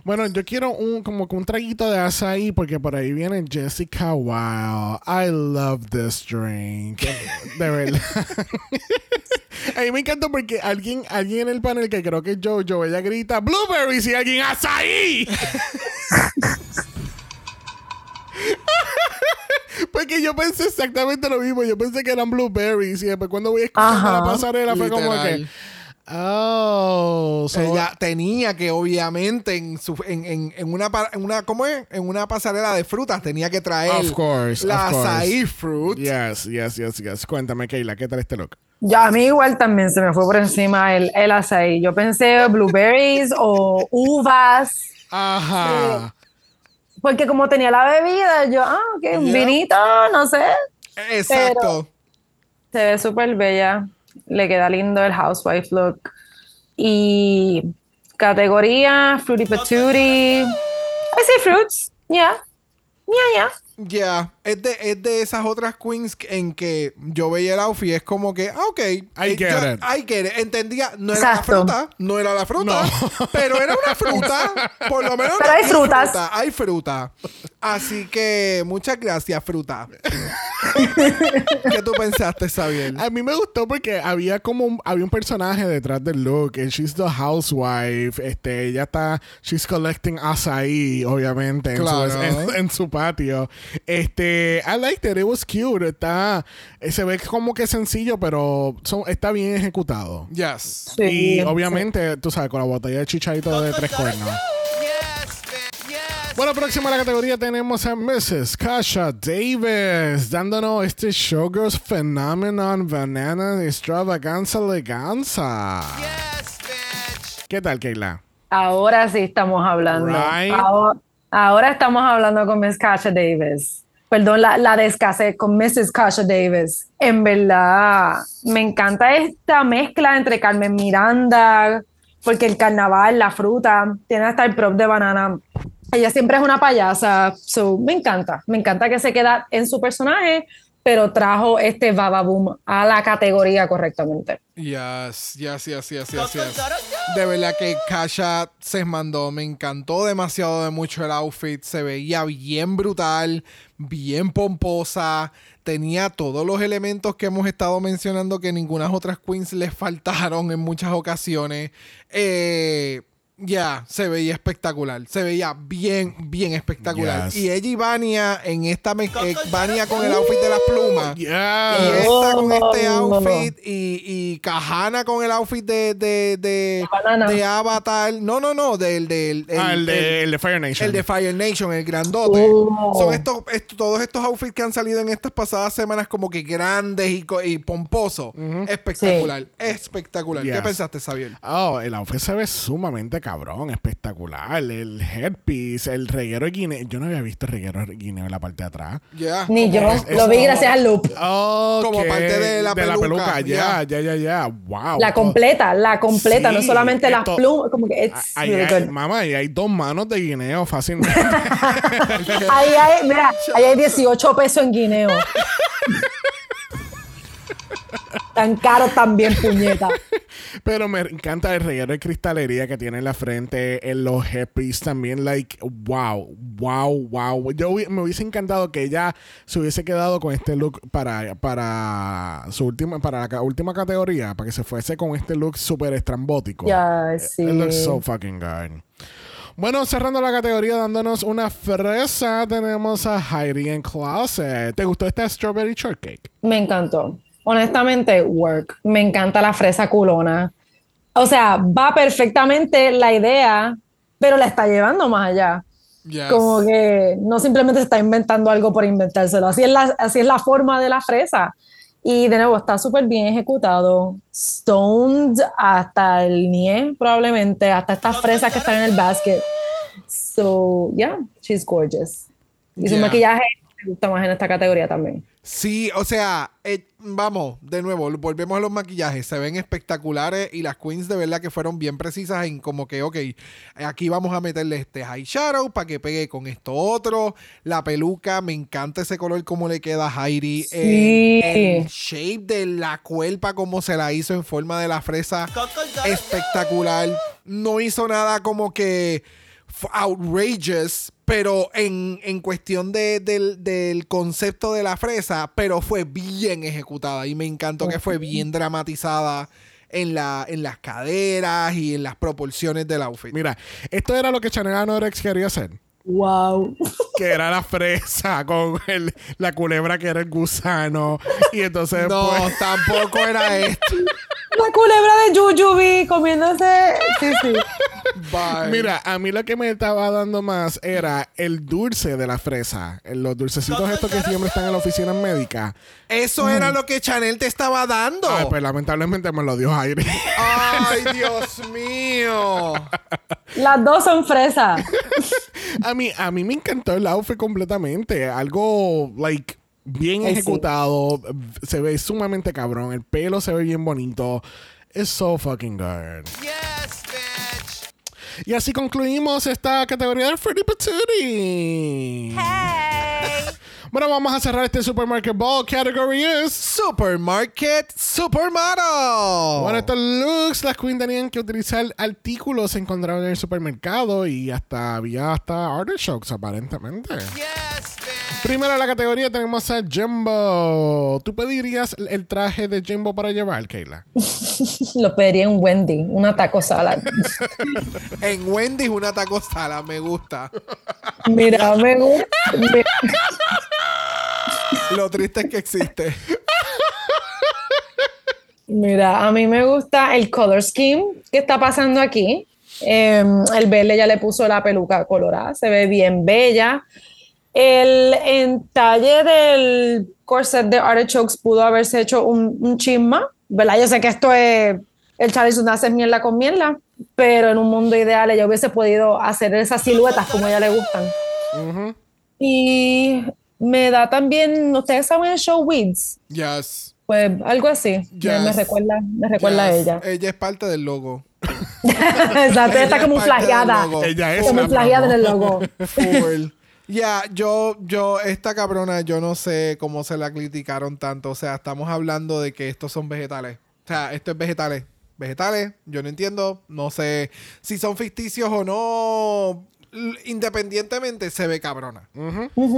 Bueno, yo quiero un como un traguito de azaí porque por ahí viene Jessica Wow. I love this drink. De verdad. A mí me encanta porque alguien, alguien en el panel que creo que es Jojo, ella grita blueberries y alguien azaí. Porque yo pensé exactamente lo mismo. Yo pensé que eran blueberries. Y después cuando voy a escuchar Ajá. la pasarela fue como que. Oh, so- Ella tenía que, obviamente, en, su, en, en, en una, en una, ¿cómo es? En una pasarela de frutas tenía que traer Of course, la of course. açaí fruit. Yes, yes, yes, yes. Cuéntame, Keila, ¿qué tal este look? Ya a mí igual también se me fue por encima el, el açaí. Yo pensé blueberries o uvas Ajá. Porque como tenía la bebida, yo, ah, ok, un Yeah. vinito, no sé. Exacto. Se ve súper bella. Le queda lindo el housewife look. Y categoría, fruity patootie. I see fruits. Yeah. Yeah, yeah. Ya, es, de, es de esas otras queens en que yo veía el outfit y es como que, ah, ok. I get it. I get it. Entendía, no era Exacto. la fruta, no era la fruta, pero era una fruta, por lo menos. Pero hay frutas. fruta, hay fruta. Así que muchas gracias, fruta. ¿Qué tú pensaste, Xavier? A mí me gustó porque había como un, había un personaje detrás del look. And she's the housewife. Este, ella está, she's collecting acai, obviamente, en, su, en, en su patio. Este, I liked it. It was cute. Está, eh, se ve como que sencillo, pero son- está bien ejecutado. Yes. Sí, y sí. obviamente, tú sabes, con la botella de chichadito de tres cuernos. Bueno, próximo a la categoría tenemos a Mrs. Kasha Davis dándonos este Showgirls Phenomenon Banana Extravaganza Eleganza. ¿Qué tal, Keila? Ahora sí estamos hablando. Right. Ahora, ahora estamos hablando con Miss Kasha Davis. Perdón, la, la con Mrs. Kasha Davis. En verdad, me encanta esta mezcla entre Carmen Miranda, porque el carnaval, la fruta, tiene hasta el prop de banana. Ella siempre es una payasa, so, me encanta. Me encanta que se queda en su personaje, pero trajo este Bababoom a la categoría correctamente. Yes, yes, yes, yes, yes, yes. De verdad que Kasha se mandó, me encantó demasiado de mucho el outfit, se veía bien brutal, bien pomposa, tenía todos los elementos que hemos estado mencionando que ninguna otras queens les faltaron en muchas ocasiones. Eh, ya, se veía espectacular, se veía bien, bien espectacular. Yes. Y ella y Vania en esta, me- eh, Vania con el outfit de las plumas. Y Yes. esta con este Oh. outfit y, y Kahana con el outfit de, de, de, de Avatar. No, no, no, del, del Ah, el, de, el de Fire Nation. el de Fire Nation, el grandote. Oh. Son estos, est- todos estos outfits que han salido en estas pasadas semanas como que grandes y, y pomposos. Espectacular, espectacular. ¿Qué pensaste, Xavier? Oh, el outfit se ve sumamente cabrón, espectacular. El headpiece, el reguero de guineo. Yo no había visto el reguero de guineo en la parte de atrás. Ni yo, es- lo vi gracias al loop. Como parte de la peluca, Ya, ya. ya, ya, ya. Wow. La completa, la completa, no solamente las plumas, como que it's Ahí really hay, mamá, ahí hay dos manos de guineo fácilmente. Ahí hay, mira, ahí hay 18 pesos en guineo. Tan caro también, puñeta. Pero me encanta el reguero de cristalería que tiene en la frente, en los headpiece también, like, wow, wow, wow. Yo me hubiese encantado que ella se hubiese quedado con este look para, para su última, para la última categoría, para que se fuese con este look súper estrambótico. Ya, sí. It looks so fucking good. Bueno, cerrando la categoría, dándonos una fresa, tenemos a Heidi en Closet. ¿Te gustó esta strawberry shortcake? Me encantó. Honestamente, work. Me encanta la fresa culona. O sea, va perfectamente la idea, pero la está llevando más allá. Yes. Como que no simplemente se está inventando algo por inventárselo. Así es la, así es la forma de la fresa. Y de nuevo, está súper bien ejecutado. Stoned hasta el nie, probablemente, hasta estas fresas que están en el basket. So, yeah, she's gorgeous. Y su Yeah. maquillaje me gusta más en esta categoría también. Sí, o sea, eh, vamos, de nuevo, volvemos a los maquillajes, se ven espectaculares y las queens de verdad que fueron bien precisas en como que, ok, aquí vamos a meterle este eyeshadow para que pegue con esto otro, la peluca, me encanta ese color como le queda a Heidi, Sí. el, el shape de la cuerpa como se la hizo en forma de la fresa, espectacular, no hizo nada como que outrageous, pero en, en cuestión de- del, del concepto de la fresa, pero fue bien ejecutada y me encantó que fue bien dramatizada en, la, en las caderas y en las proporciones del outfit. Mira, esto era lo que Chanel Anorex quería hacer. Wow. Que era la fresa con el- la culebra que era el gusano. Y entonces, no, pues, tampoco era esto. La culebra de Jujubee comiéndose. Sí, sí. Bye. Mira, a mí lo que me estaba dando más era el dulce de la fresa. Los dulcecitos estos que siempre están en la oficina médica. Eso era lo que Chanel te estaba dando. Ay, pues lamentablemente me lo dio aire. Ay, Dios mío. Las dos son fresas. a mí, a mí me encantó el outfit completamente. Algo, like, bien Ay, sí. ejecutado. Se ve sumamente cabrón. El pelo se ve bien bonito. It's so fucking good. Yes, bitch. Y así concluimos esta categoría de Freddy Patootie. Bueno, vamos a cerrar este Supermarket Ball. Category is... Supermarket Supermodel. Bueno, estos looks, las queens tenían que utilizar artículos encontrados en el supermercado y hasta había hasta artichokes aparentemente. Yes. Primero en la categoría tenemos a Jimbo. ¿Tú pedirías el- traje de Jimbo para llevar, Kayla? Lo pediría en Wendy, una taco salad. En Wendy's una taco sala, me gusta. Mira, me gusta. Lo triste es que existe. Mira, a mí me gusta el color scheme que está pasando aquí. Eh, el verde ya le puso la peluca colorada, se ve bien bella. El entalle del corset de Artichokes pudo haberse hecho un, un chisma, ¿verdad? Yo sé que esto es el Charlie hace mierda con mierda, pero en un mundo ideal ella hubiese podido hacer esas siluetas como a ella le gustan. Y me da también, ustedes saben el show Weeds, Yes. pues algo así, me- recuerda, me recuerda a ella. Ella es parte del logo. Exacto, ella está como flageada. del. Ella es Como la flageada en logo. el logo. Full. Ya, yo, yo, esta cabrona, yo no sé cómo se la criticaron tanto. O sea, estamos hablando de que estos son vegetales. O sea, esto es vegetales. Vegetales, yo no entiendo. No sé si son ficticios o no. Independientemente, se ve cabrona.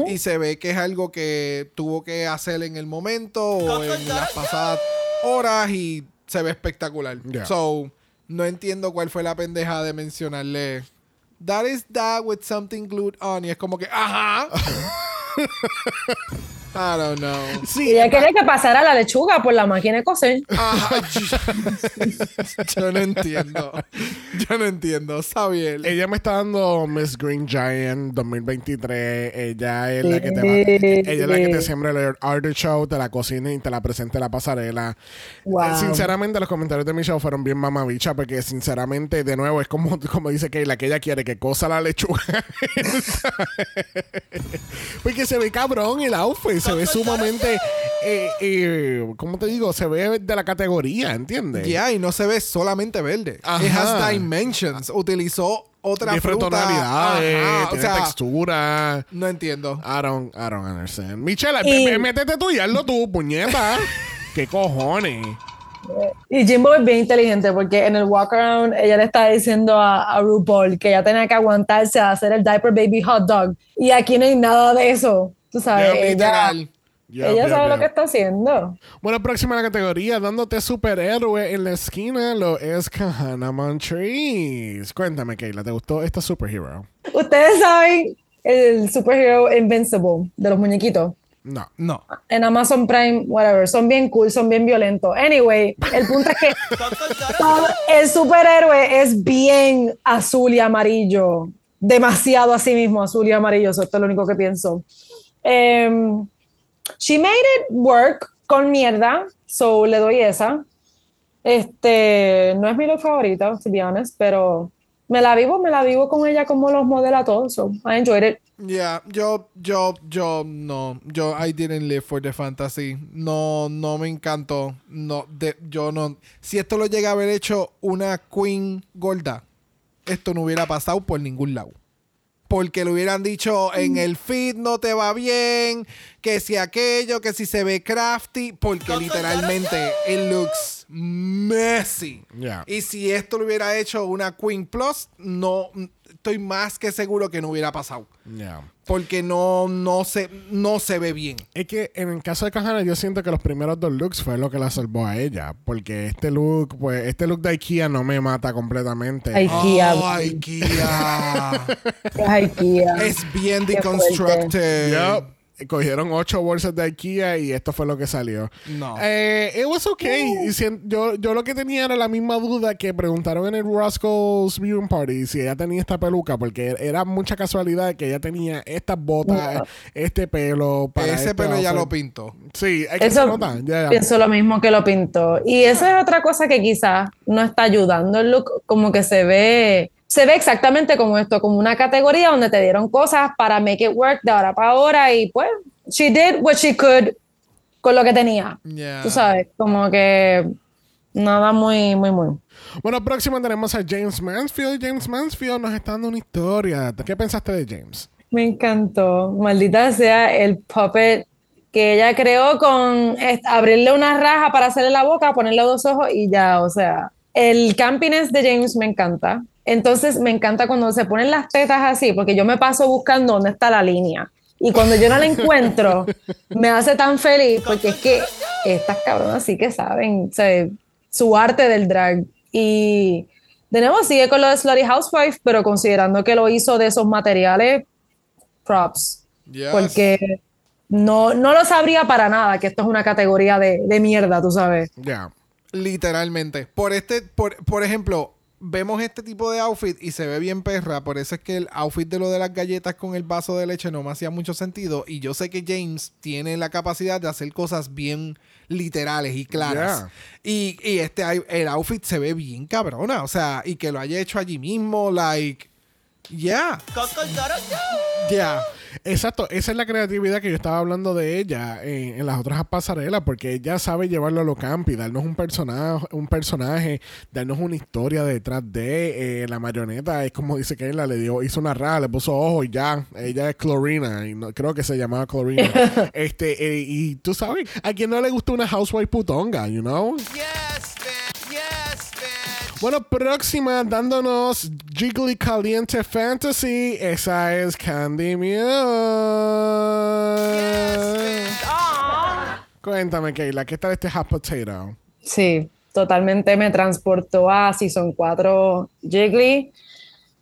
Y se ve que es algo que tuvo que hacer en el momento o en las pasadas horas y se ve espectacular. Yeah. So, no entiendo cuál fue la pendeja de mencionarle. That is that with something glued on. Y es como que, ajá. I don't know. Sí, Ella quería que pasara la lechuga por la máquina de coser. Ajá. Yo no entiendo. Yo no entiendo. Sabiel. ella me está dando Miss Green Giant 2023. Ella es la que te va, ella es la que te siembra el artichoke, te la cocina y te la presenta en la pasarela. Wow. Eh, Sinceramente, los comentarios de mi show fueron bien mamabicha porque, sinceramente, de nuevo, es como, como dice Kayla, que ella quiere que cosa la lechuga. porque se ve cabrón el outfit, se ve sumamente, eh, eh, ¿cómo te digo? Se ve de la categoría, ¿entiendes? Ya, y no se ve solamente verde. Ajá. It has dimensions. Utilizó otra Diferentes fruta. tonalidades, Ajá, o tiene sea, textura. no entiendo. I don't, I don't understand. Michelle, Y- métete tú y hazlo tú, puñeta. ¿Qué cojones? Y Jimbo es bien inteligente porque en el walk around ella le está diciendo a, a RuPaul que ella tenía que aguantarse a hacer el diaper baby hot dog. Y aquí no hay nada de eso. Tú sabes, Ya, ella. Ya, ella ya, sabe lo que está haciendo. Bueno, próxima a la categoría, dándote superhéroe en la esquina, lo es Kahana Montrese. Cuéntame, Kayla, ¿te gustó esta superhero? Ustedes saben el superhero Invincible de los muñequitos. No. No. en Amazon Prime, whatever, son bien cool, son bien violentos. Anyway, el punto es que todo- el superhéroe es bien azul y amarillo, demasiado así mismo azul y amarillo, eso es lo único que pienso. Em, she made it work con mierda, so le doy esa. Este, no es mi look favorita, to be honest, pero me la vivo, me la vivo con ella como los modela todos, so I enjoyed it. Ya, yo, yo, yo, no. Yo, I didn't live for the fantasy. No, no me encantó. No, de, yo no. Si esto lo llega a haber hecho una queen gorda, esto no hubiera pasado por ningún lado. Porque le hubieran dicho en el feed no te va bien, que si aquello, que si se ve crafty, porque literalmente it looks messy. Y si esto lo hubiera hecho una Queen Plus, no estoy más que seguro que no hubiera pasado. Ya. Porque no, no, se, no se ve bien. Es que en el caso de Kahana, yo siento que los primeros dos looks fue lo que la salvó a ella. Porque este look, pues, este look de IKEA no me mata completamente. IKEA. Kia. Es IKEA. es bien deconstructed. Yup. Cogieron ocho bolsas de IKEA y esto fue lo que salió. No. Eh, it was okay. Y si- yo, yo lo que tenía era la misma duda que preguntaron en el Roscoe's Viewing Party si ella tenía esta peluca, porque era mucha casualidad que ella tenía estas botas, este pelo. Para Ese este pelo ya lo pintó. Sí, es que se Eso nota. Ya, ya. pienso lo mismo que lo pintó. Y esa es otra cosa que quizás no está ayudando el look, como que se ve, se ve exactamente como esto, como una categoría donde te dieron cosas para make it work de ahora para ahora y pues, she did what she could con lo que tenía. Yeah. Tú sabes, como que nada muy, muy, muy. Bueno, próximo tenemos a James Mansfield. James Mansfield nos está dando una historia. ¿Qué pensaste de James? Me encantó. Maldita sea el puppet que ella creó con abrirle una raja para hacerle la boca, ponerle dos ojos y ya, o sea, el campiness de James me encanta. Entonces me encanta cuando se ponen las tetas así, porque yo me paso buscando dónde está la línea. Y cuando yo no la encuentro, me hace tan feliz, porque es que estas cabronas sí que saben o sea, su arte del drag. Y de nuevo sigue con lo de Slutty Housewife, pero considerando que lo hizo de esos materiales, props. Yes. Porque no, no lo sabría para nada que esto es una categoría de, de mierda, tú sabes. Ya. Literalmente. Por este, por, por ejemplo, vemos este tipo de outfit y se ve bien perra. Por eso es que el outfit de lo de las galletas con el vaso de leche no me hacía mucho sentido. Y yo sé que James tiene la capacidad de hacer cosas bien literales y claras. Y, y este el outfit se ve bien cabrona. O sea, y que lo haya hecho allí mismo, like. Yeah. Yeah. Exacto, esa es la creatividad que yo estaba hablando de ella en, en las otras pasarelas, porque ella sabe llevarlo a lo campi, darnos un personaje, un personaje, darnos una historia detrás de eh, la marioneta. Es como dice que ella le dio, hizo una raja, le puso ojo y ya. Ella es Clorina, y no, creo que se llamaba Clorina. este, eh, y tú sabes, a quien no le gusta una housewife putonga, you know? Bueno, próxima dándonos Jiggly Caliente Fantasy. Esa es Candy Muse. Cuéntame, Keila, ¿qué tal este hot potato? Sí, totalmente me transportó a Season 4 Jiggly.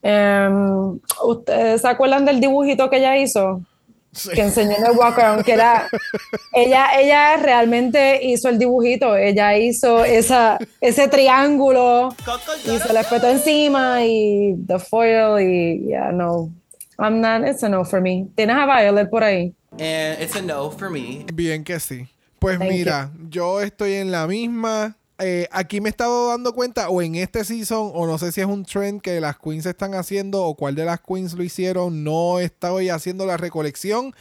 Em, ¿Ustedes se acuerdan del dibujito que ella hizo? Que enseñó en el walk around, que era. Ella, ella realmente hizo el dibujito. Ella hizo esa, ese triángulo y se le espetó encima y the foil y. Yeah, no. I'm not. It's a no for me. ¿Tienes a Violet por ahí? And it's a no for me. Bien que sí. Pues Thank mira, yo estoy en la misma. Eh, aquí me he estado dando cuenta, o en este season, o no sé si es un trend que las queens están haciendo, o cuál de las queens lo hicieron. No estoy haciendo la recolección,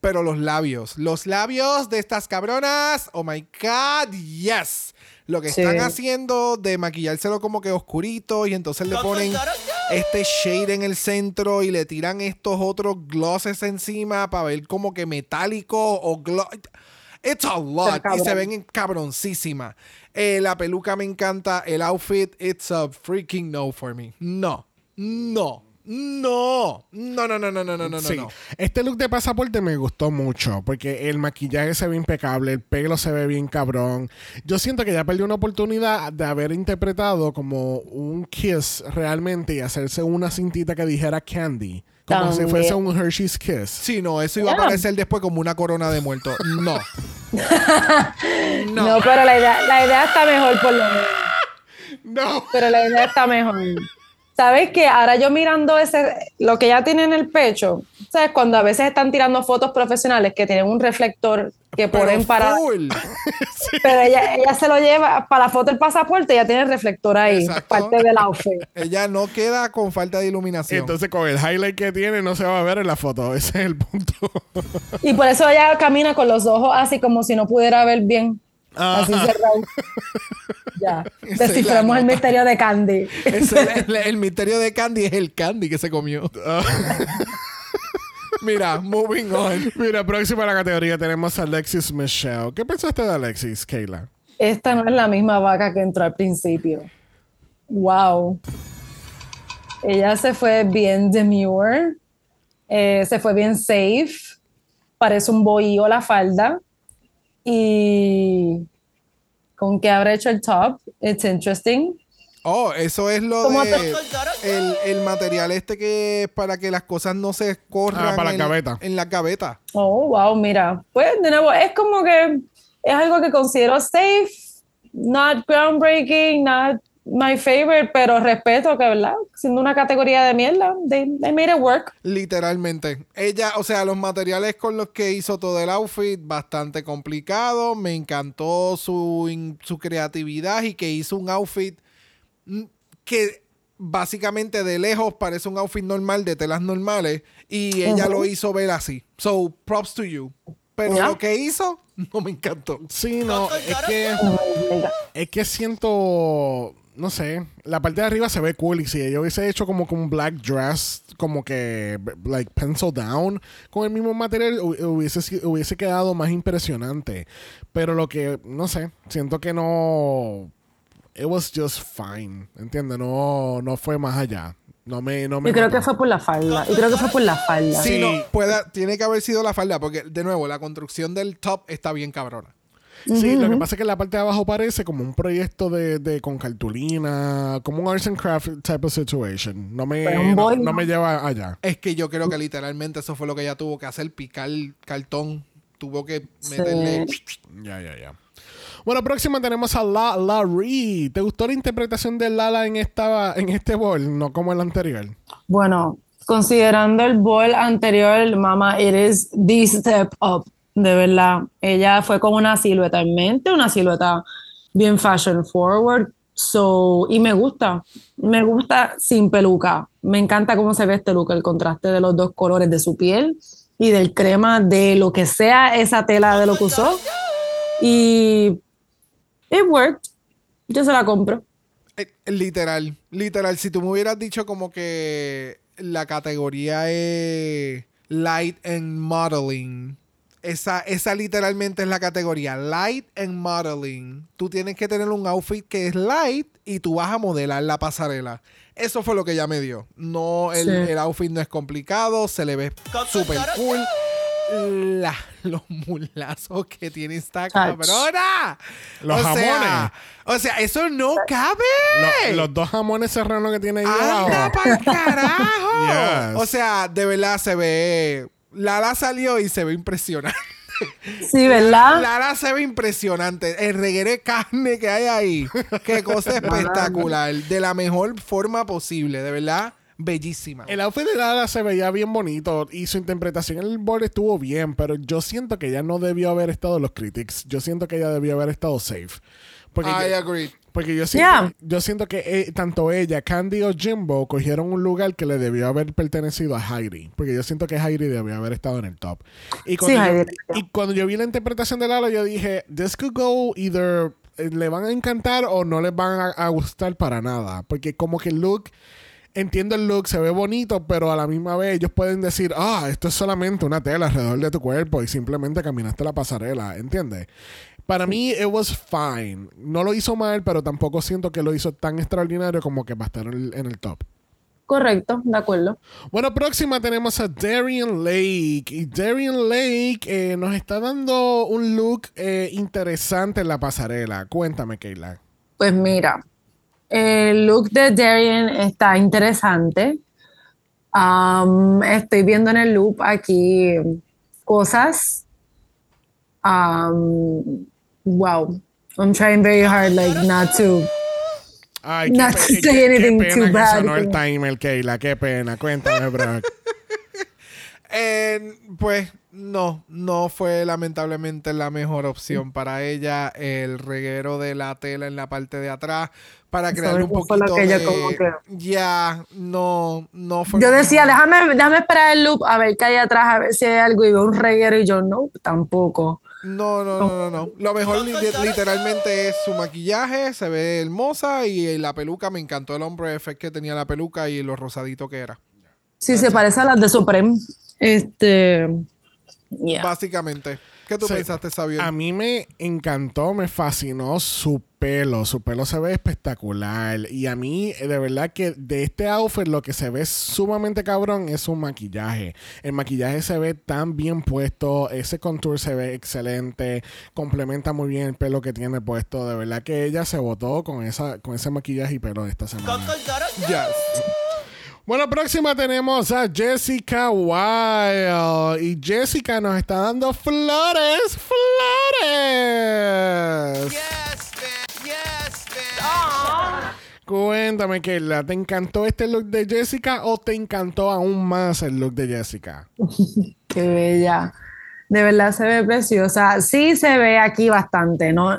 pero los labios. Los labios de estas cabronas. Oh my god, yes. Lo que Sí. están haciendo de maquillárselo como que oscurito y entonces le ponen este shade en el centro y le tiran estos otros glosses encima para ver como que metálico o gloss. It's a lot. Y se ven cabroncísimas. Eh, la peluca me encanta. El outfit, it's a freaking no for me. No. No. No. No, no, no, no, no, no, no, sí. no. Este look de pasaporte me gustó mucho porque el maquillaje se ve impecable, el pelo se ve bien cabrón. Yo siento que ya perdió una oportunidad de haber interpretado como un kiss realmente y hacerse una cintita que dijera candy. Como si fuese un Hershey's Kiss. Sí, no, eso iba a aparecer después como una corona de muerto. No. No, pero la idea, la idea está mejor por lo menos. No. Pero la idea está mejor. ¿Sabes qué? Ahora yo mirando ese, lo que ella tiene en el pecho, ¿sabes? Cuando a veces están tirando fotos profesionales que tienen un reflector que Pero ponen para. full. Pero ella, ella se lo lleva para la foto del pasaporte, ya tiene el reflector ahí, Exacto. parte del outfit. Ella no queda con falta de iluminación. Entonces con el highlight que tiene no se va a ver en la foto. Ese es el punto. Y por eso ella camina con los ojos así como si no pudiera ver bien. Así cerrado. Ya. Esa Desciframos el misterio de Candy. Ese es el, el misterio de Candy es el Candy que se comió. Mira, moving on. Mira, próxima a la categoría tenemos a Alexis Michelle. ¿Qué pensaste de Alexis, Kayla? Esta no es la misma vaca que entró al principio. Wow. Ella se fue bien demure, eh, se fue bien safe, parece un bohío la falda y con qué habrá hecho el top. It's interesting. Oh, eso es lo ¿Cómo de. el, el material este que es para que las cosas no se corran Ah, para la en, gaveta. en la gaveta. Oh, wow, mira. Pues de nuevo, es como que es algo que considero safe, not groundbreaking, not my favorite, pero respeto que, ¿verdad? Siendo una categoría de mierda, they, they made it work. Literalmente. Ella, o sea, los materiales con los que hizo todo el outfit, bastante complicado. Me encantó su, in- su creatividad y que hizo un outfit mm, que básicamente de lejos parece un outfit normal de telas normales y ella lo hizo ver así. So, props to you. Pero Ya. lo que hizo no me encantó. Sí, no, es que, Venga. es que siento, no sé, la parte de arriba se ve cool y si ella hubiese hecho como con un black dress, como que, like, pencil down, con el mismo material, hu- hubiese, hubiese quedado más impresionante. Pero lo que, no sé, siento que no, it was just fine, ¿entiendes? No, no fue más allá. No me, no me Yo creo mató. que fue por la falda. Y creo que fue por la falda. Sí, Sí. no, pueda, tiene que haber sido la falda, porque de nuevo, la construcción del top está bien cabrona. Sí, lo que pasa es que la parte de abajo parece como un proyecto de, de con cartulina, como un arts and craft type of situation. No me, no, no me lleva allá. Es que yo creo que literalmente eso fue lo que ella tuvo que hacer, picar cartón. Tuvo que meterle... Ya, ya, ya. Bueno, próxima tenemos a La Larry. ¿Te gustó la interpretación de Lala en esta en este bol, no como el anterior? Bueno, considerando el ball anterior, mamá, it is the step up. De verdad. Ella fue con una silueta en mente, una silueta bien fashion forward. So, y me gusta, me gusta sin peluca. Me encanta cómo se ve este look, el contraste de los dos colores de su piel y del crema, de lo que sea esa tela de lo que usó. Y it worked. Yo se la compro. Eh, Literal, literal. Si tú me hubieras dicho como que la categoría es Light and Modeling, esa, esa literalmente es la categoría Light and Modeling. Tú tienes que tener un outfit que es light y tú vas a modelar la pasarela. Eso fue lo que ella me dio. No, el, Sí. el outfit no es complicado, se le ve súper cool. La- los mulazos que tiene esta cabrona. Los o jamones. Sea, o sea, eso no cabe. Lo- los dos jamones serranos que tiene ahí ¡Anda abajo. pa'l carajo! Yes. O sea, de verdad se ve. Lala salió y se ve impresionante. Sí, ¿verdad? Lala se ve impresionante. El reguero de carne que hay ahí. Qué cosa espectacular. De la mejor forma posible, de verdad. Bellísima. El outfit de Lala se veía bien bonito y su interpretación en el board estuvo bien, pero yo siento que ella no debió haber estado en los critics. Yo siento que ella debió haber estado safe. Porque I agree. Porque yo siento, Yeah. yo siento que eh, tanto ella, Candy o Jimbo cogieron un lugar que le debió haber pertenecido a Heidi. Porque yo siento que Heidi debió haber estado en el top. Y cuando, Sí, yo, y cuando yo vi la interpretación de Lala, yo dije, this could go either eh, le van a encantar o no les van a, a gustar para nada. Porque como que el look... Entiendo el look, se ve bonito, pero a la misma vez ellos pueden decir, ah, esto es solamente una tela alrededor de tu cuerpo y simplemente caminaste la pasarela, ¿entiendes? Para mí, it was fine. No lo hizo mal, pero tampoco siento que lo hizo tan extraordinario como que va a estar en el, top. Correcto, de acuerdo. Bueno, próxima tenemos a Darian Lake. Y Darian Lake eh, nos está dando un look eh, interesante en la pasarela. Cuéntame, Keila. Pues mira, el look de Darian está interesante. Am, estoy viendo en el loop aquí cosas. Am, wow. I'm trying very hard, like, not to. Ay, Not to say anything pena too que bad. sonó el timer, Keila. Qué pena. Cuéntame, bro. Eh, pues no, no fue lamentablemente la mejor opción para ella. El reguero de la tela en la parte de atrás para crear un poquito que de... como que- Ya, no, no fue... Yo decía, déjame, déjame esperar el loop a ver qué hay atrás, a ver si hay algo. Y veo un reguero y yo, no, tampoco. No, no, no, no, no. Lo mejor li- literalmente es su maquillaje, se ve hermosa y la peluca, me encantó el hombre effect que tenía la peluca y lo rosadito que era. Sí, se parece a las de Supreme. Este. yeah. Básicamente. ¿Qué tú Sí. pensaste, Sabio? A mí me encantó, me fascinó su pelo. Su pelo se ve espectacular. Y a mí, de verdad que de este outfit lo que se ve sumamente cabrón es su maquillaje. El maquillaje se ve tan bien puesto. Ese contour se ve excelente. Complementa muy bien el pelo que tiene puesto. De verdad que ella se botó con, esa, con ese maquillaje y pelo esta semana. Yes. Bueno, próxima tenemos a Jessica Wild. Y Jessica nos está dando flores, flores. Cuéntame, Keila, ¿te encantó este look de Jessica o te encantó aún más el look de Jessica? Qué bella. De verdad se ve preciosa. Sí se ve aquí bastante, ¿no?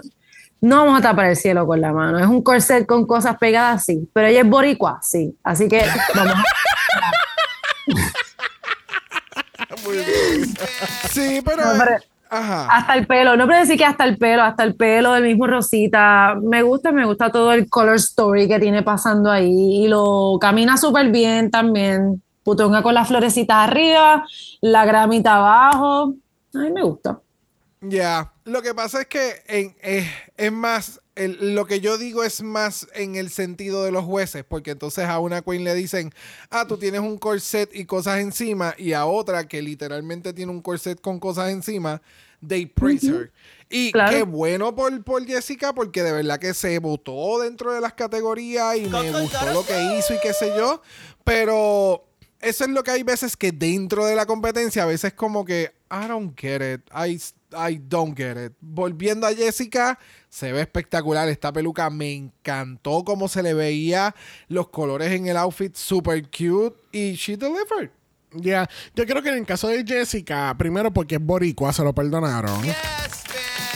No vamos a tapar el cielo con la mano. Es un corset con cosas pegadas, sí. Pero ella es boricua, sí. Así que vamos a... Sí, pero. No, pero- Ajá. Hasta el pelo, no puedo decir que hasta el pelo, hasta el pelo del mismo Rosita. Me gusta, me gusta todo el color story que tiene pasando ahí. Y lo camina súper bien también. Putonga con las florecitas arriba, la gramita abajo. A mí me gusta. Ya, lo que pasa es que en- eh, es más, el- lo que yo digo es más en el sentido de los jueces, porque entonces a una queen le dicen, ah, tú tienes un corset y cosas encima, y a otra que literalmente tiene un corset con cosas encima, they praise her. Y Claro. qué bueno por, por Jessica, porque de verdad que se votó dentro de las categorías y me gustó lo que hizo y qué sé yo, pero eso es lo que hay veces que dentro de la competencia, a veces como que, I don't get it, I, I don't get it. Volviendo a Jessica, se ve espectacular esta peluca, me encantó cómo se le veía, los colores en el outfit, super cute, y she delivered. Ya, yo creo que en el caso de Jessica, primero porque es boricua, se lo perdonaron.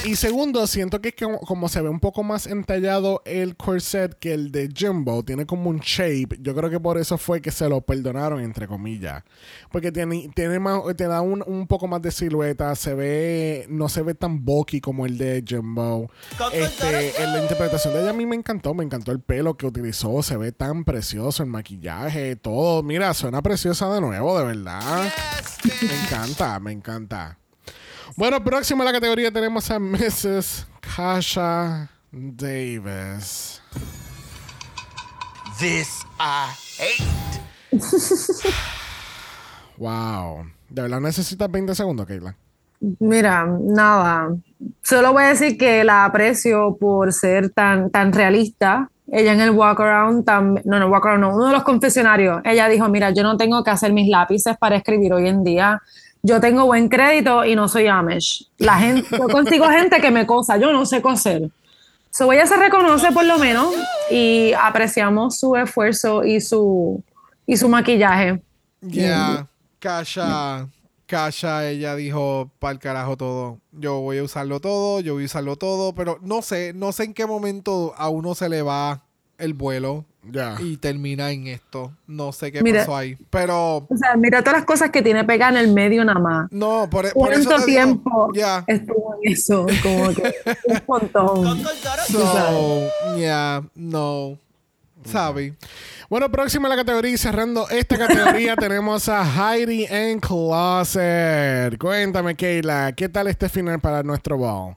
Y segundo, siento que es que como, como se ve un poco más entallado el corset que el de Jimbo, tiene como un shape. Yo creo que por eso fue que se lo perdonaron, entre comillas. Porque tiene, tiene más, te da un, un poco más de silueta, se ve, no se ve tan bulky como el de Jimbo. Este, en la interpretación de ella a mí me encantó, me encantó el pelo que utilizó, se ve tan precioso, el maquillaje, todo. Mira, suena preciosa de nuevo, de verdad. Me encanta, me encanta. Bueno, próximo a la categoría tenemos a Mrs. Kasha Davis. This I hate. Wow. ¿De verdad necesitas 20 segundos, Keila? Mira, nada. Solo voy a decir que la aprecio por ser tan, tan realista. Ella en el walk around, tam- no, no, walk around, no, uno de los confesionarios, ella dijo, mira, yo no tengo que hacer mis lápices para escribir hoy en día. Yo tengo buen crédito y no soy Amish. La gente, yo consigo gente que me cosa, yo no sé coser. So ella se reconoce por lo menos y apreciamos su esfuerzo y su, y su maquillaje. Ya, Kasha, Kasha, ella dijo, el carajo todo. Yo voy a usarlo todo, yo voy a usarlo todo, pero no sé, no sé en qué momento a uno se le va el vuelo y termina en esto. No sé qué Mira. pasó ahí. Pero O sea, mira todas las cosas que tiene pegada en el medio nada más. no, por, por eso ¿Cuánto te digo, tiempo estuvo en eso? Como que un montón. So, yeah, no. Sabe. Bueno, próximo a la categoría y cerrando esta categoría tenemos a Heidi en Closet. Cuéntame, Keila, ¿qué tal este final para nuestro ball?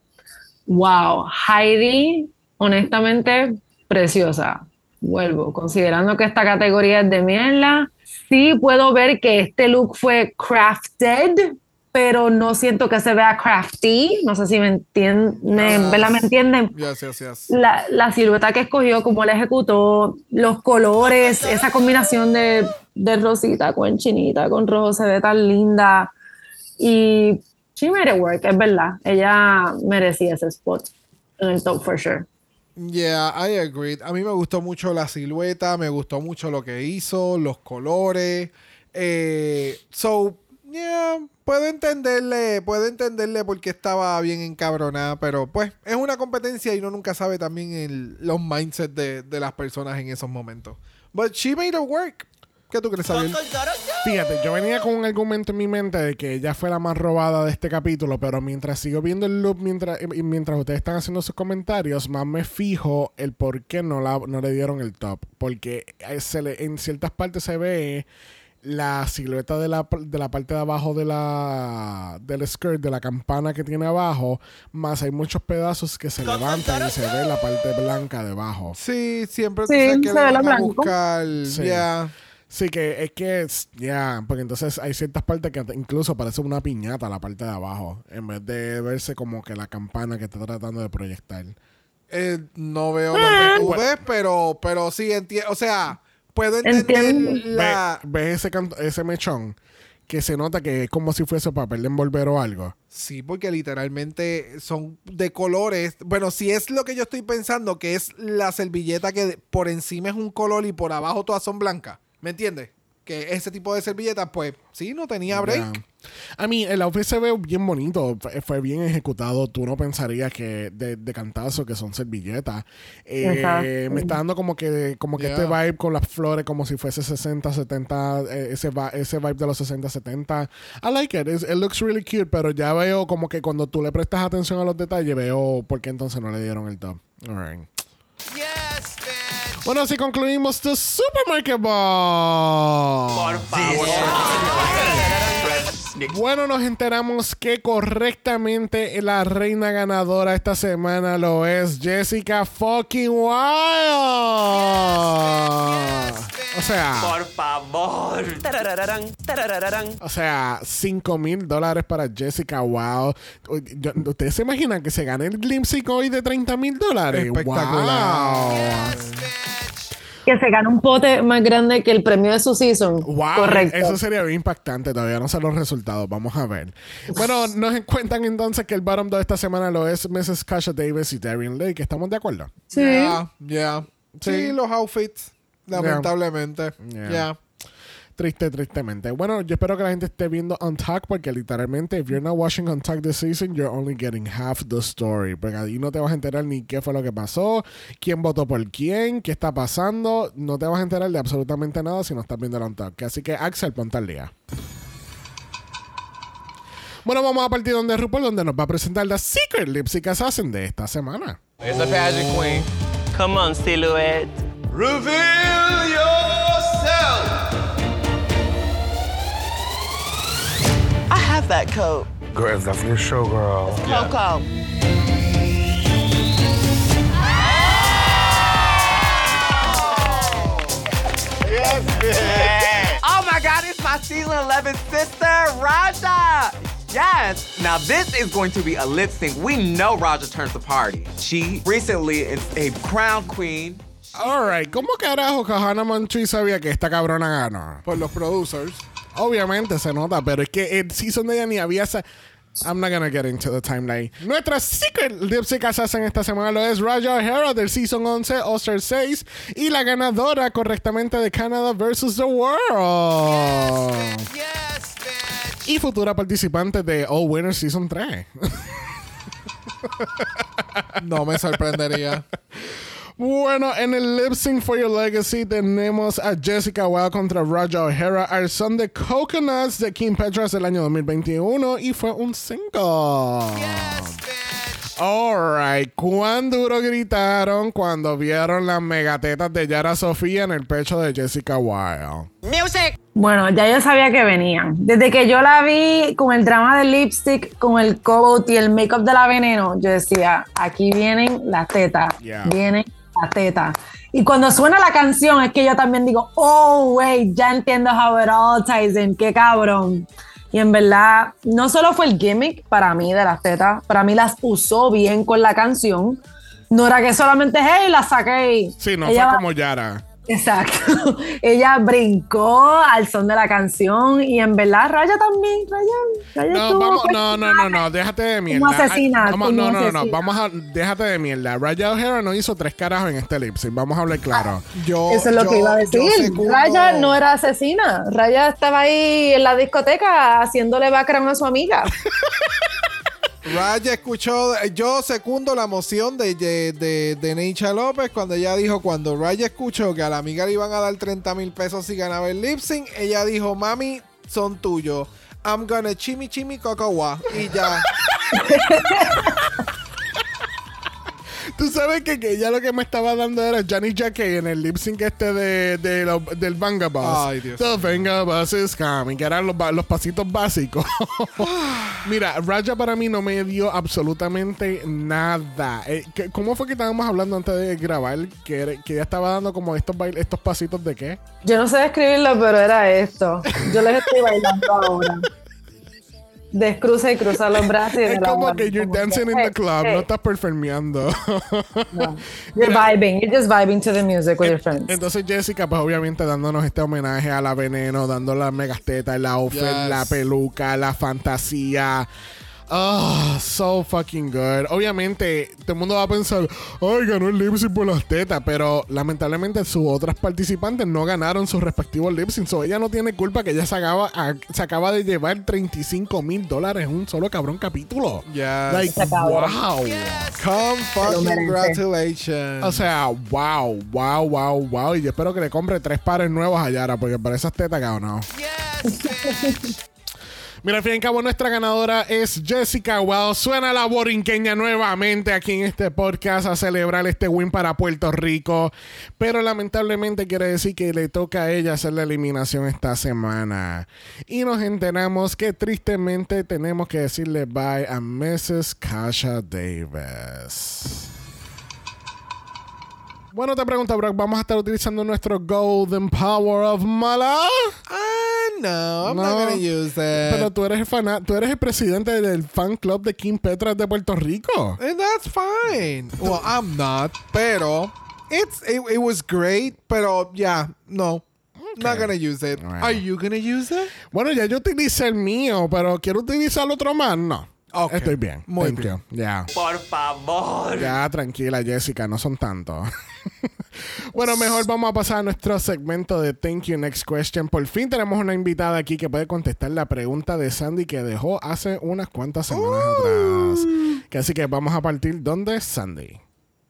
Wow, Heidi, honestamente, preciosa. Vuelvo, considerando que esta categoría es de mierda, sí puedo ver que este look fue crafted, pero no siento que se vea crafty. No sé si me entienden, me, ¿verdad? ¿Me entienden? Yes, yes, yes. la, la silueta que escogió, cómo la ejecutó, los colores, esa combinación de, de rosita con chinita, con rojo, se ve tan linda. Y she made it work, es verdad. Ella merecía ese spot en el top for sure. Yeah, I agree. A mí me gustó mucho la silueta, me gustó mucho lo que hizo, los colores. Eh, so, yeah, puedo entenderle, puedo entenderle por qué estaba bien encabronada, pero pues es una competencia y uno nunca sabe también los mindsets de, de las personas en esos momentos. But she made it work. ¿Qué tú crees, Xavier? Fíjate, yo venía con un argumento en mi mente de que ella fue la más robada de este capítulo, pero mientras sigo viendo el loop, mientras, y mientras ustedes están haciendo sus comentarios, más me fijo el por qué no, la, no le dieron el top. Porque eh, se le- en ciertas partes se ve la silueta de la, de la parte de abajo de la del skirt, de la campana que tiene abajo, más hay muchos pedazos que se levantan y se ve la parte blanca debajo. Sí, siempre Sí, sabes que se le van a buscar. Sí. Yeah. Sí, que es que, ya, porque entonces hay ciertas partes que incluso parece una piñata la parte de abajo, en vez de verse como que la campana que está tratando de proyectar. Eh, no veo Ah. lo que tú ves, pero, pero sí entiendo. O sea, puedo entender Entiendo. la... Ve- ¿Ves ese, canto- ese mechón? Que se nota que es como si fuese papel de envolver o algo. Sí, porque literalmente son de colores. Bueno, si es lo que yo estoy pensando, que es la servilleta que por encima es un color y por abajo todas son blancas. ¿Me entiendes? Que ese tipo de servilletas, pues sí, no tenía break. A mí, el outfit se ve bien bonito, fue, fue bien ejecutado. Tú no pensarías que de, de cantazo que son servilletas. Eh, me está dando como que, como que Yeah. este vibe con las flores, como si fuese 60, 70, eh, ese, ese vibe de los 60, 70. I like it. It's- it looks really cute, pero ya veo como que cuando tú le prestas atención a los detalles, veo por qué entonces no le dieron el top. All right. Bueno, así concluimos The Supermarket Ball. Por favor. Bueno, nos enteramos que correctamente la reina ganadora esta semana lo es Jessica fucking Wild. O sea, Por favor. Tarararán, tarararán. o sea, 5 mil dólares para Jessica Wild. ¿Ustedes se imaginan que se gane el glimpse hoy de 30 mil dólares? Espectacular. Wow. Que se gana un pote más grande que el premio de su season. Wow, Correcto. eso sería bien impactante. Todavía no sé los resultados. Vamos a ver. Bueno, nos cuentan entonces que el bottom de esta semana lo es Mrs. Kasha Davis y Darian Lake. ¿Estamos de acuerdo? Sí. Ya, ya. Sí, Sí. los outfits, lamentablemente. Yeah. Triste, tristemente. Bueno, yo espero que la gente esté viendo Untucked porque literalmente, if you're not watching Untucked this season, you're only getting half the story. Porque ahí no te vas a enterar ni qué fue lo que pasó, quién votó por quién, qué está pasando. No te vas a enterar de absolutamente nada si no estás viendo el Untucked. Así que, Axel, ponte al día. Bueno, vamos a partir donde RuPaul, donde nos va a presentar la Secret Lip Sync Assassin de esta semana. It's a pageant queen. Come on, silhouette. Reveal yourself. That coat. Girl, it's definitely a showgirl. Coco. Oh my god, it's my season 11 sister, Raja! Yes! Now, this is going to be a lip sync. We know Raja turns the party. She recently is a crown queen. Alright, ¿cómo carajo Kahana Montri sabía que esta cabrona ganó? Por los producers. Obviamente se nota, pero es que el season de ella ni había esa. I'm not gonna get into the timeline. Nuestra secret lip sync assassin esta semana lo es Raja O'Hara del season 11, All-Star 6 y la ganadora correctamente de Canada vs. The World. Y futura participante de All Winners Season 3. No me sorprendería. Bueno, en el Lip Sync for Your Legacy tenemos a Jessica Wild contra Raja O'Hara al son de Coconuts de Kim Petras del año 2021 y fue un single. Alright, ¿cuán duro gritaron cuando vieron las megatetas de Yara Sofía en el pecho de Jessica Wild? Bueno, ya yo sabía que venían. Desde que yo la vi con el drama del lipstick, con el coat y el makeup de la veneno, yo decía, aquí vienen las tetas. Yeah. Vienen Y cuando suena la canción, es que yo también digo, oh, wait, ya entiendo how it all ties in. Qué cabrón. Y en verdad, no solo fue el gimmick para mí de las tetas, para mí las usó bien con la canción. No era que solamente, hey, las saqué. Sí, no Ella fue como Yara. Exacto. Ella brincó al son de la canción y en verdad Raya también. Raya, Raya No, estuvo vamos, con- no, no, no, no, déjate de mierda. Como asesina, Ay, vamos- no, no, no, no, vamos a, déjate de mierda. Raya O'Hara no hizo tres carajos en este lip sync, vamos a hablar claro. Yo, Eso es lo yo- que iba a decir. Raya no era asesina. Raya estaba ahí en la discoteca haciéndole background a su amiga. Raya escuchó, yo secundo la moción de, de, de, López cuando ella dijo, cuando Raya escuchó que a la amiga le iban a dar 30 mil pesos si ganaba el lip sync, ella dijo, mami, son tuyos. I'm gonna chimi chimi cocoa. Y ya. Tú sabes que, que ella lo que me estaba dando era Johnny Jackie en el lip sync este de, de lo- del Venga Bus. Ay, Dios. The is coming, que eran los, los pasitos básicos. Mira, Raja para mí no me dio absolutamente nada. Eh, ¿qué- ¿Cómo fue que estábamos hablando antes de grabar? Que, que ella estaba dando como estos, bail- estos pasitos de qué? Yo no sé describirlo, pero era esto. Yo les estoy bailando ahora. descruza y cruza los brazos. Y Es de la como que you're como dancing que, in the club, hey. no estás performeando. No. You're vibing. You're just vibing to the music with your friends. Entonces Jessica, pues obviamente dándonos este homenaje a la veneno, dando la megasteta, el outfit, Yes. la peluca, la fantasía. Oh, so fucking good. Obviamente, todo el mundo va a pensar, ay, ganó el lip sync por las tetas, pero lamentablemente sus otras participantes no ganaron sus respectivos lip sync. So ella no tiene culpa que ella se acaba, a- se acaba de llevar 35 mil dólares en un solo cabrón capítulo. Yes. Like, wow. Come fucking congratulations. O sea, wow, wow, wow, wow. Y yo espero que le compre tres pares nuevos a Yara, porque por esas tetas, cabrón. Mira, al fin y al cabo, nuestra ganadora es Jessica Wow. Suena la borinqueña nuevamente aquí en este podcast a celebrar este win para Puerto Rico. Pero lamentablemente quiere decir que le toca a ella hacer la eliminación esta semana. Y nos enteramos que tristemente tenemos que decirle bye a Mrs. Kasha Davis. Bueno, te pregunto, Brock, ¿vamos a estar utilizando nuestro Golden Power of Mala? Ah, no, I'm No. not gonna use it. Pero tú eres el fana- tú eres el presidente del fan club de Kim Petras de Puerto Rico. And that's fine. Well, I'm not, pero it's it, it was great, pero yeah, no. Not gonna use it. Bueno. Are you gonna use it? Bueno, ya yo utilicé el mío, pero quiero utilizar otro más. No. Ok. Estoy bien. Muy Thank bien. you. Ya. Por favor. Ya, tranquila, Jessica, no son tantos. bueno, mejor vamos a pasar a nuestro segmento de Thank You Next Question. Por fin tenemos una invitada aquí que puede contestar la pregunta de Sandy que dejó hace unas cuantas semanas atrás. Que así que vamos a partir. ¿Dónde, Sandy?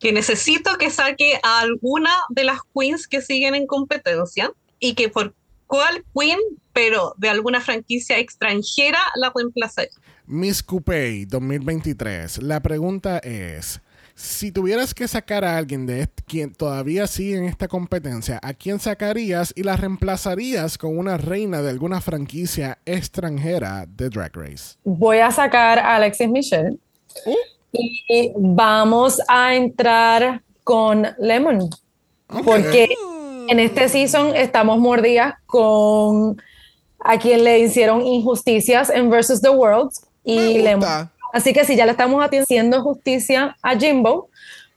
que necesito que saque a alguna de las queens que siguen en competencia y que por cuál queen, pero de alguna franquicia extranjera, la reemplazaría. Miss Coupé 2023. La pregunta es: si tuvieras que sacar a alguien de quien todavía sigue en esta competencia, ¿a quién sacarías y la reemplazarías con una reina de alguna franquicia extranjera de Drag Race? Voy a sacar a Alexis Michelle Uh. y vamos a entrar con Lemon. Porque en este season estamos mordidas con a quien le hicieron injusticias en Versus the World y. Lemon. Así que si ya le estamos haciendo justicia a Jimbo,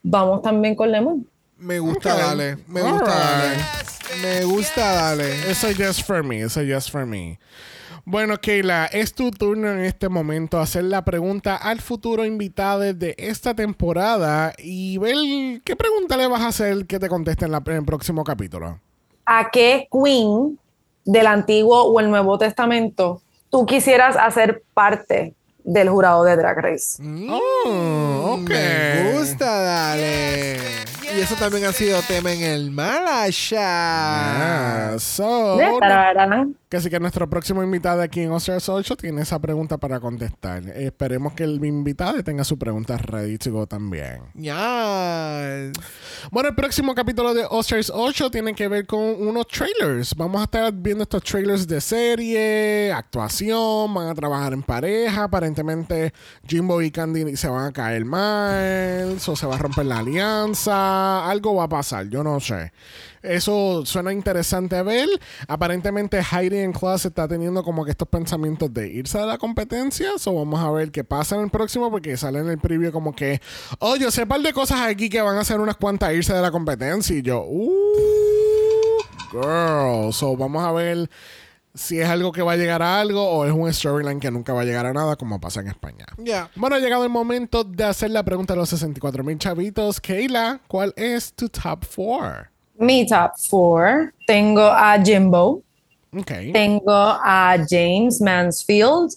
vamos también con Lemon. Me gusta, dale. Me gusta, Alright. dale. Me gusta, dale. Eso es just for me, eso es just for me. Bueno, Keila, es tu turno en este momento hacer la pregunta al futuro invitado de esta temporada y ver qué pregunta le vas a hacer que te conteste en, la- en el próximo capítulo. ¿A qué queen del Antiguo o el Nuevo Testamento tú quisieras hacer parte del jurado de Drag Race? Oh, ok. Me gusta, dale. Y eso también ha sido tema en el Malasha. Ah, so. Que así que nuestro próximo invitado aquí en Ostras 8 tiene esa pregunta para contestar. Esperemos que el invitado tenga su pregunta ready to go también. Yes. Bueno, el próximo capítulo de Oscars 8 tiene que ver con unos trailers. Vamos a estar viendo estos trailers de serie, actuación, van a trabajar en pareja. Aparentemente Jimbo y Candy se van a caer mal, o se va a romper la alianza, algo va a pasar, yo no sé. Eso suena interesante a ver. Aparentemente Heidi en Class está teniendo como que estos pensamientos de irse de la competencia. So vamos a ver qué pasa en el próximo porque sale en el preview como que, oh, yo sé un par de cosas aquí que van a hacer unas cuantas irse de la competencia. Y yo, uh, girl. So vamos a ver si es algo que va a llegar a algo o es un storyline que nunca va a llegar a nada como pasa en España. Ya. Bueno, ha llegado el momento de hacer la pregunta a los 64 mil chavitos. Keila, ¿cuál es tu top 4? Mi top four. Tengo a Jimbo, Ok. tengo a James Mansfield,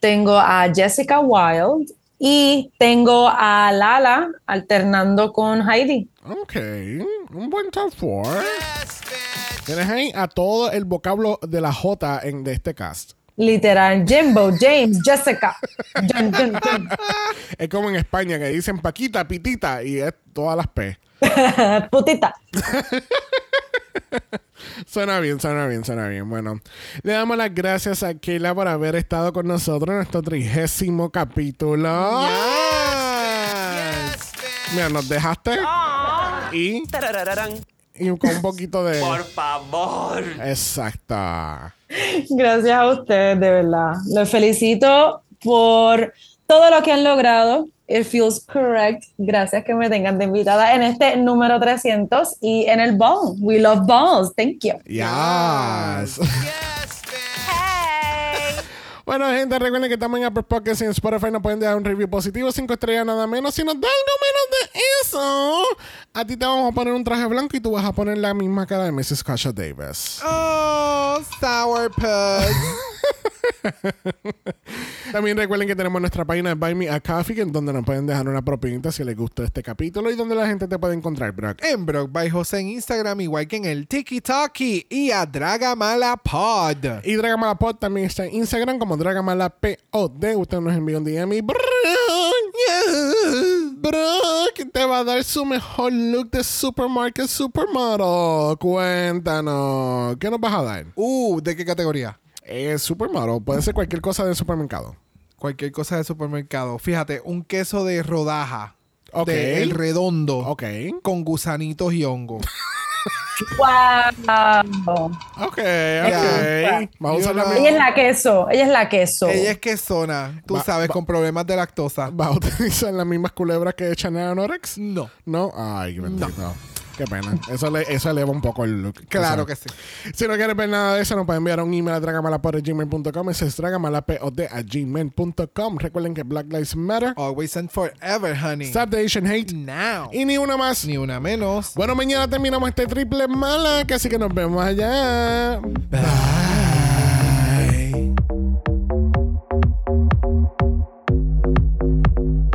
tengo a Jessica Wilde y tengo a Lala alternando con Heidi. Ok, un buen top 4. Tienes ahí a todo el vocablo de la J en, de este cast. Literal, Jimbo, James, Jessica. Jun, jun, jun. Es como en España que dicen Paquita, Pitita y es todas las P. Putita. Suena bien, suena bien, suena bien. Bueno, le damos las gracias a Keila por haber estado con nosotros en nuestro trigésimo capítulo. Yes. Mira, nos dejaste y, Tarararán. y con un poquito de... Por favor. Exacto. Gracias a ustedes, de verdad. Los felicito por todo lo que han logrado. It feels correct. Gracias que me tengan de invitada en este número 300 y en el ball. We love balls. Thank you. Yes. Bueno, gente, recuerden que estamos en Apple Podcasts y en Spotify nos pueden dejar un review positivo, cinco estrellas nada menos. Si nos da algo menos de eso, a ti te vamos a poner un traje blanco y tú vas a poner la misma cara de Mrs. Kasha Davis. Oh, sourpuss. También recuerden que tenemos nuestra página de Buy Me a Coffee, en donde nos pueden dejar una propinita si les gusta este capítulo y donde la gente te puede encontrar, Brock. en Brock by José en Instagram, igual que en el Tiki Talkie y a Dragamala Pod. Y Dragamalapod también está en Instagram como Dragamalapod. Usted nos envió un DM y Brock, Brock te va a dar su mejor look de Supermarket Supermodel. Cuéntanos, ¿qué nos vas a dar? Uh, ¿de qué categoría? Eh, supermodel, puede ser cualquier cosa de supermercado. Cualquier cosa de supermercado. Fíjate, un queso de rodaja. Ok. De el redondo. Ok. Con gusanitos y hongos. Wow. Ok, ok. Vamos a usar la no- Ella es la queso. Ella es la queso. Ella es quesona, tú Va- sabes, va- con problemas de lactosa. ¿Va a utilizar las mismas culebras que Chanel Anorex? No. No, ay, bendito. Qué pena. Eso, le, eso eleva un poco el look. Claro que sí. Si no quieres ver nada de eso, nos pueden enviar un email a dragamalapod.gmail.com. Ese es dragamalapod a gmail.com. Recuerden que Black Lives Matter. Always and forever, honey. Stop the Asian hate. Now. Y ni una más. Ni una menos. Bueno, mañana terminamos este triple mala, así que nos vemos allá.